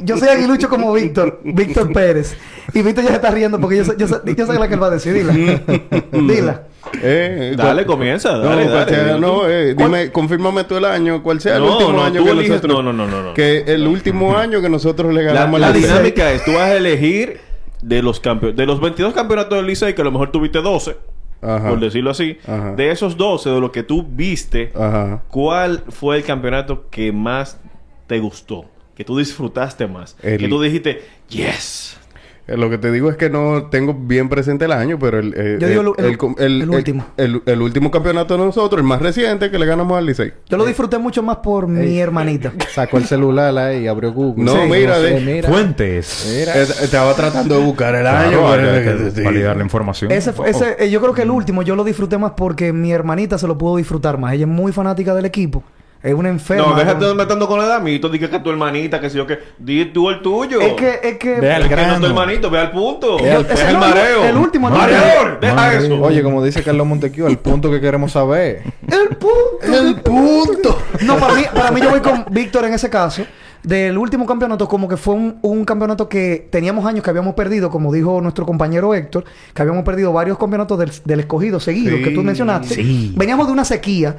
Yo soy aguilucho como Víctor. Víctor Pérez. Y Víctor ya se está riendo porque yo sé, yo sé, yo sé la que él va a decir. Dila. Dila. Eh, Dale, comienza, No, dale, cual dale, no, eh, dime, confírmame tú el año, cuál sea el No, último no, año tú que eliges- nosotros... no, no, no, no, no. Que el último año que nosotros le ganamos la dinámica es, tú vas a elegir de los campeones, de los 22 campeonatos del Licey, que a lo mejor tuviste 12, Ajá. por decirlo así, Ajá. de esos 12, de lo que tú viste, Ajá. ¿cuál fue el campeonato que más te gustó? Que tú disfrutaste más. El- Que tú dijiste, yes. Eh, Lo que te digo es que no tengo bien presente el año, pero el, eh, Yo digo el- el- último. El, el último campeonato de nosotros, el más reciente, que le ganamos al Licey. Yo lo disfruté mucho más por mi hermanita. Sacó el celular ahí y abrió Google. No, Sí, mira, sé, mira. Fuentes. Mira. Eh, Estaba tratando de buscar el año. Claro, sí. validar la información. Ese, fue- ese, eh, yo creo que el último yo lo disfruté más porque mi hermanita se lo pudo disfrutar más. Ella es muy fanática del equipo. Es una enferma. No, déjate de con- metando con el amito. Di que es tu hermanita, que sé yo que. Di tú el tuyo. Es que, es que... Ve al Es que no es grano. tu hermanito, ve al punto. Ve al- el no, mareo. el último, Mareador, deja Madre. eso. Oye, como dice Carlos Montequio, el punto que queremos saber. El punto. El punto. No, para mí, para mí yo voy con Víctor en ese caso. Del último campeonato, como que fue un, un campeonato que teníamos años que habíamos perdido, como dijo nuestro compañero Héctor, que habíamos perdido varios campeonatos del, del escogido seguidos Sí, que tú mencionaste. sí. Veníamos de una sequía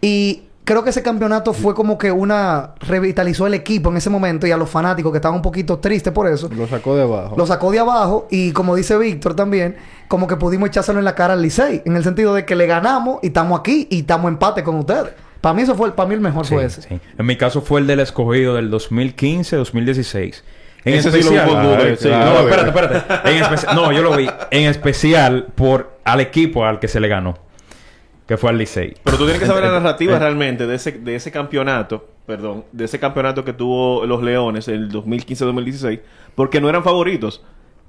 y creo que ese campeonato fue como que una revitalizó el equipo en ese momento y a los fanáticos que estaban un poquito tristes por eso. Lo sacó de abajo. Lo sacó de abajo y como dice Víctor también, como que pudimos echárselo en la cara al Licey, en el sentido de que le ganamos y estamos aquí y estamos empate con ustedes. Para mí eso fue, para mí el mejor Sí, fue ese. sí. En mi caso fue el del escogido del 2015-2016. En Ese sí lo especial... hubo duda, Ay, sí. No, espérate, espérate. En especial... No, yo lo vi. En especial por al equipo al que se le ganó. Que fue al Licey. Pero tú tienes que saber la narrativa realmente de ese, de ese campeonato, perdón, de ese campeonato que tuvo los Leones en el 2015-2016, porque no eran favoritos.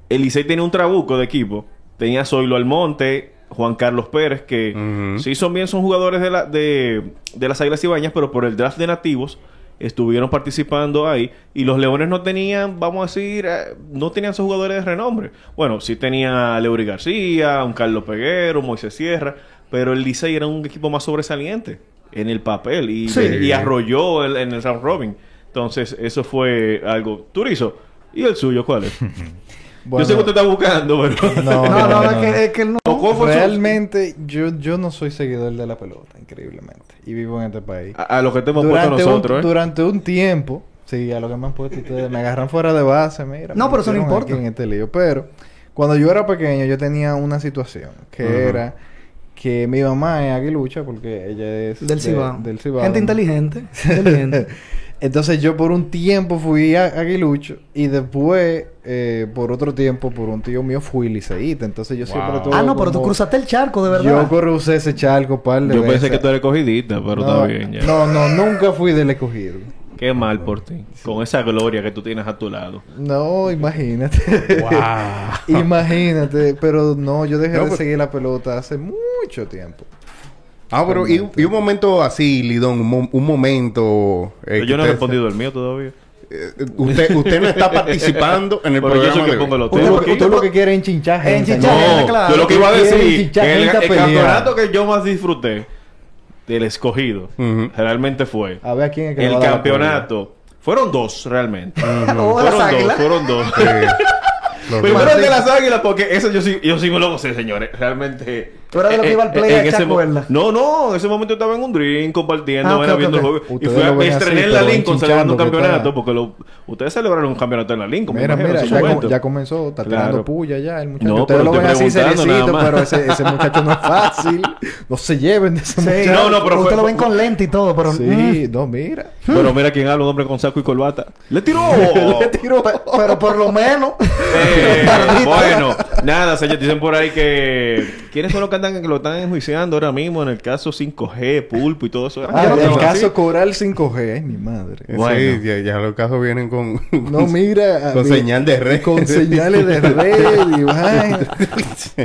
El Licey tenía un trabuco de equipo. Tenía Zoilo Almonte, Juan Carlos Pérez, que Ujú. sí son bien, son jugadores de, la, de, de las Águilas Ibañas, pero por el draft de nativos estuvieron participando ahí. Y los Leones no tenían, vamos a decir, eh, no tenían esos jugadores de renombre. Bueno, sí tenía a Leury García, un Carlos Peguero, Moisés Sierra, pero el Licey era un equipo más sobresaliente. en el papel y, Sí. y arrolló el- en el round robin. Entonces, eso fue algo. Turizo, ¿y el suyo cuál es? Bueno, Yo sé que usted está buscando, pero. No, No, no, no, es, que, es que él no. ¿Cuál fue su- Realmente, yo, yo no soy seguidor de la pelota, increíblemente. Y vivo en este país. A, a lo que te hemos puesto nosotros, un, ¿eh? durante un tiempo, sí, a lo que me han puesto ustedes, me agarran fuera de base, mira. No, pero eso no importa. En este lío. Pero cuando yo era pequeño, yo tenía una situación que era que mi mamá es aguilucha porque ella es Del de- Cibao. Del Cibao. Gente inteligente. inteligente. Entonces yo por un tiempo fui a aguilucho y después, eh, por otro tiempo, por un tío mío fui liceíta. Entonces yo siempre tuve ah, no, pero tú cruzaste el charco, de verdad. Yo crucé ese charco par de Yo veces. pensé que tú eres cogidita, pero no, está bien ya. No, no, nunca fui del escogido. Qué mal por ti. Con esa gloria que tú tienes a tu lado. No, imagínate. imagínate. Pero no, yo dejé No, de seguir la pelota hace mucho tiempo. Ah, pero y, y un momento así, Lidón, un, mo- un momento... eh, Pero que yo no he usted- respondido el mío todavía. eh, usted, usted no está participando en el Pero yo soy programa que de pongo los temas lo, tú lo que quieres es enchinchar gente. Enchinchar ¿no? gente, claro. yo lo que iba a decir, que el, campeonato que yo más disfruté del escogido realmente fue A ver quién es que el campeonato. Fueron dos realmente. O las fueron dos, fueron dos. Los Primero el de las águilas, porque eso yo sí, yo sí me lo gocé, señores. Realmente. Tú eras de lo que iba al play en ese. No, no, en ese momento yo estaba en un drink compartiendo, Ah, ok, vaina, ok, viendo ok. el juego. Y Ustedes fui a, estrené en la Lincoln celebrando un campeonato, porque lo, ustedes celebraron un campeonato en la Lincoln. Mira, mira, ya, com- ya comenzó, está Claro. tirando puya ya el muchacho. No, Ustedes lo ven así seriecito, pero ese, ese muchacho no es fácil. No se lleven de ese Sí. muchacho. No, no, pero Usted fue- lo ven con lente y todo, pero. mm, Sí, no, mira. Pero mira quién habla, un hombre con saco y corbata. ¡Le tiró! Le tiró. pe- pero por lo menos. Eh, bueno, nada, señores, dicen por ahí que... ¿Quiénes son los que, andan, que lo están enjuiciando ahora mismo en el caso 5G, Pulpo y todo eso? Ah, no el caso así. Coral 5G. Ay, mi madre. Sí, Bueno. ya, ya los casos vienen con... No, mira. Con mi- señal de red. Con señales de red y vaina.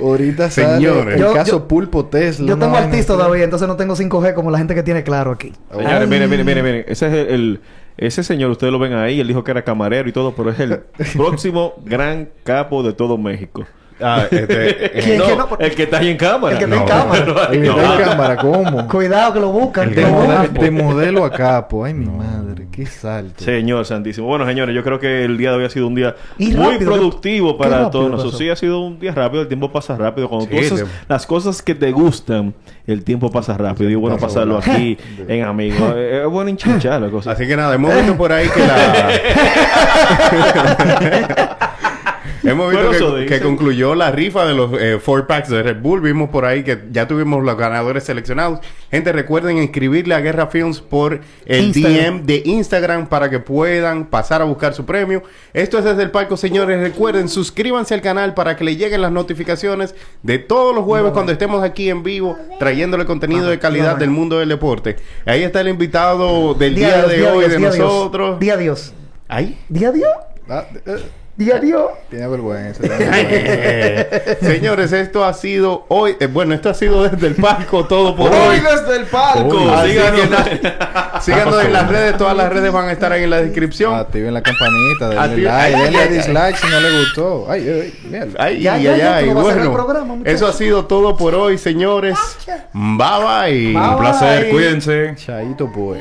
Ahorita sale Señores. el Yo- caso yo- Pulpo Tesla. Yo tengo vaina artista todavía, entonces no tengo 5G como la gente que tiene claro aquí. Señores, miren, miren, miren, miren. Ese es el, el- ese señor, ustedes lo ven ahí, él dijo que era camarero y todo, pero es el próximo gran capo de todo México. Ah, este, eh, ¿Quién? No, que no? el que está ahí en cámara. El que está en No. cámara. El que No. está en cámara, ¿cómo? Cuidado que lo buscan. De, lo modelo- de modelo a capo. Ay, mi madre. Qué salto. Señor Santísimo. Bueno, señores, yo creo que el día de hoy ha sido un día Y muy rápido, productivo para todos pasó. nosotros. Sí, ha sido un día rápido, el tiempo pasa rápido. Cuando tú Sí, haces te- las cosas que te gustan, el tiempo pasa rápido. Y bueno pasa pasarlo aquí en amigos. Eh, Es bueno hinchar la cosa. Así que nada, hemos visto por ahí que la... hemos visto Bueno, que, dice. que concluyó la rifa de los eh, four packs de Red Bull. Vimos por ahí que ya tuvimos los ganadores seleccionados. Gente, recuerden inscribirle a Guerra Films por el Instagram. DM de Instagram para que puedan pasar a buscar su premio. Esto es desde el palco, señores. Recuerden, suscríbanse al canal para que le lleguen las notificaciones de todos los jueves cuando estemos aquí en vivo trayéndole contenido de calidad del mundo del deporte. Ahí está el invitado del día, Dios, de día hoy Dios, de día Dios. nosotros. Día Dios. Ay. Día Dios. Ah, eh, Dios. tiene vergüenza. Señores, esto ha sido hoy. eh, bueno, esto ha sido desde el palco todo por Hoy hoy. desde el palco. Síganos. en las redes. Todas las redes van a estar ahí en la descripción. Activen la campanita, denle Active- like, ay, denle ay, ay. dislike si no le gustó. Ay, ay, mierda. Ay, Ya, ay, ya, ay, ya, ay. tú no vas a hacer el Bueno, programa, eso ha sido todo por hoy, señores. Bye bye. Bye, Un placer, bye. cuídense. Chaito, pues.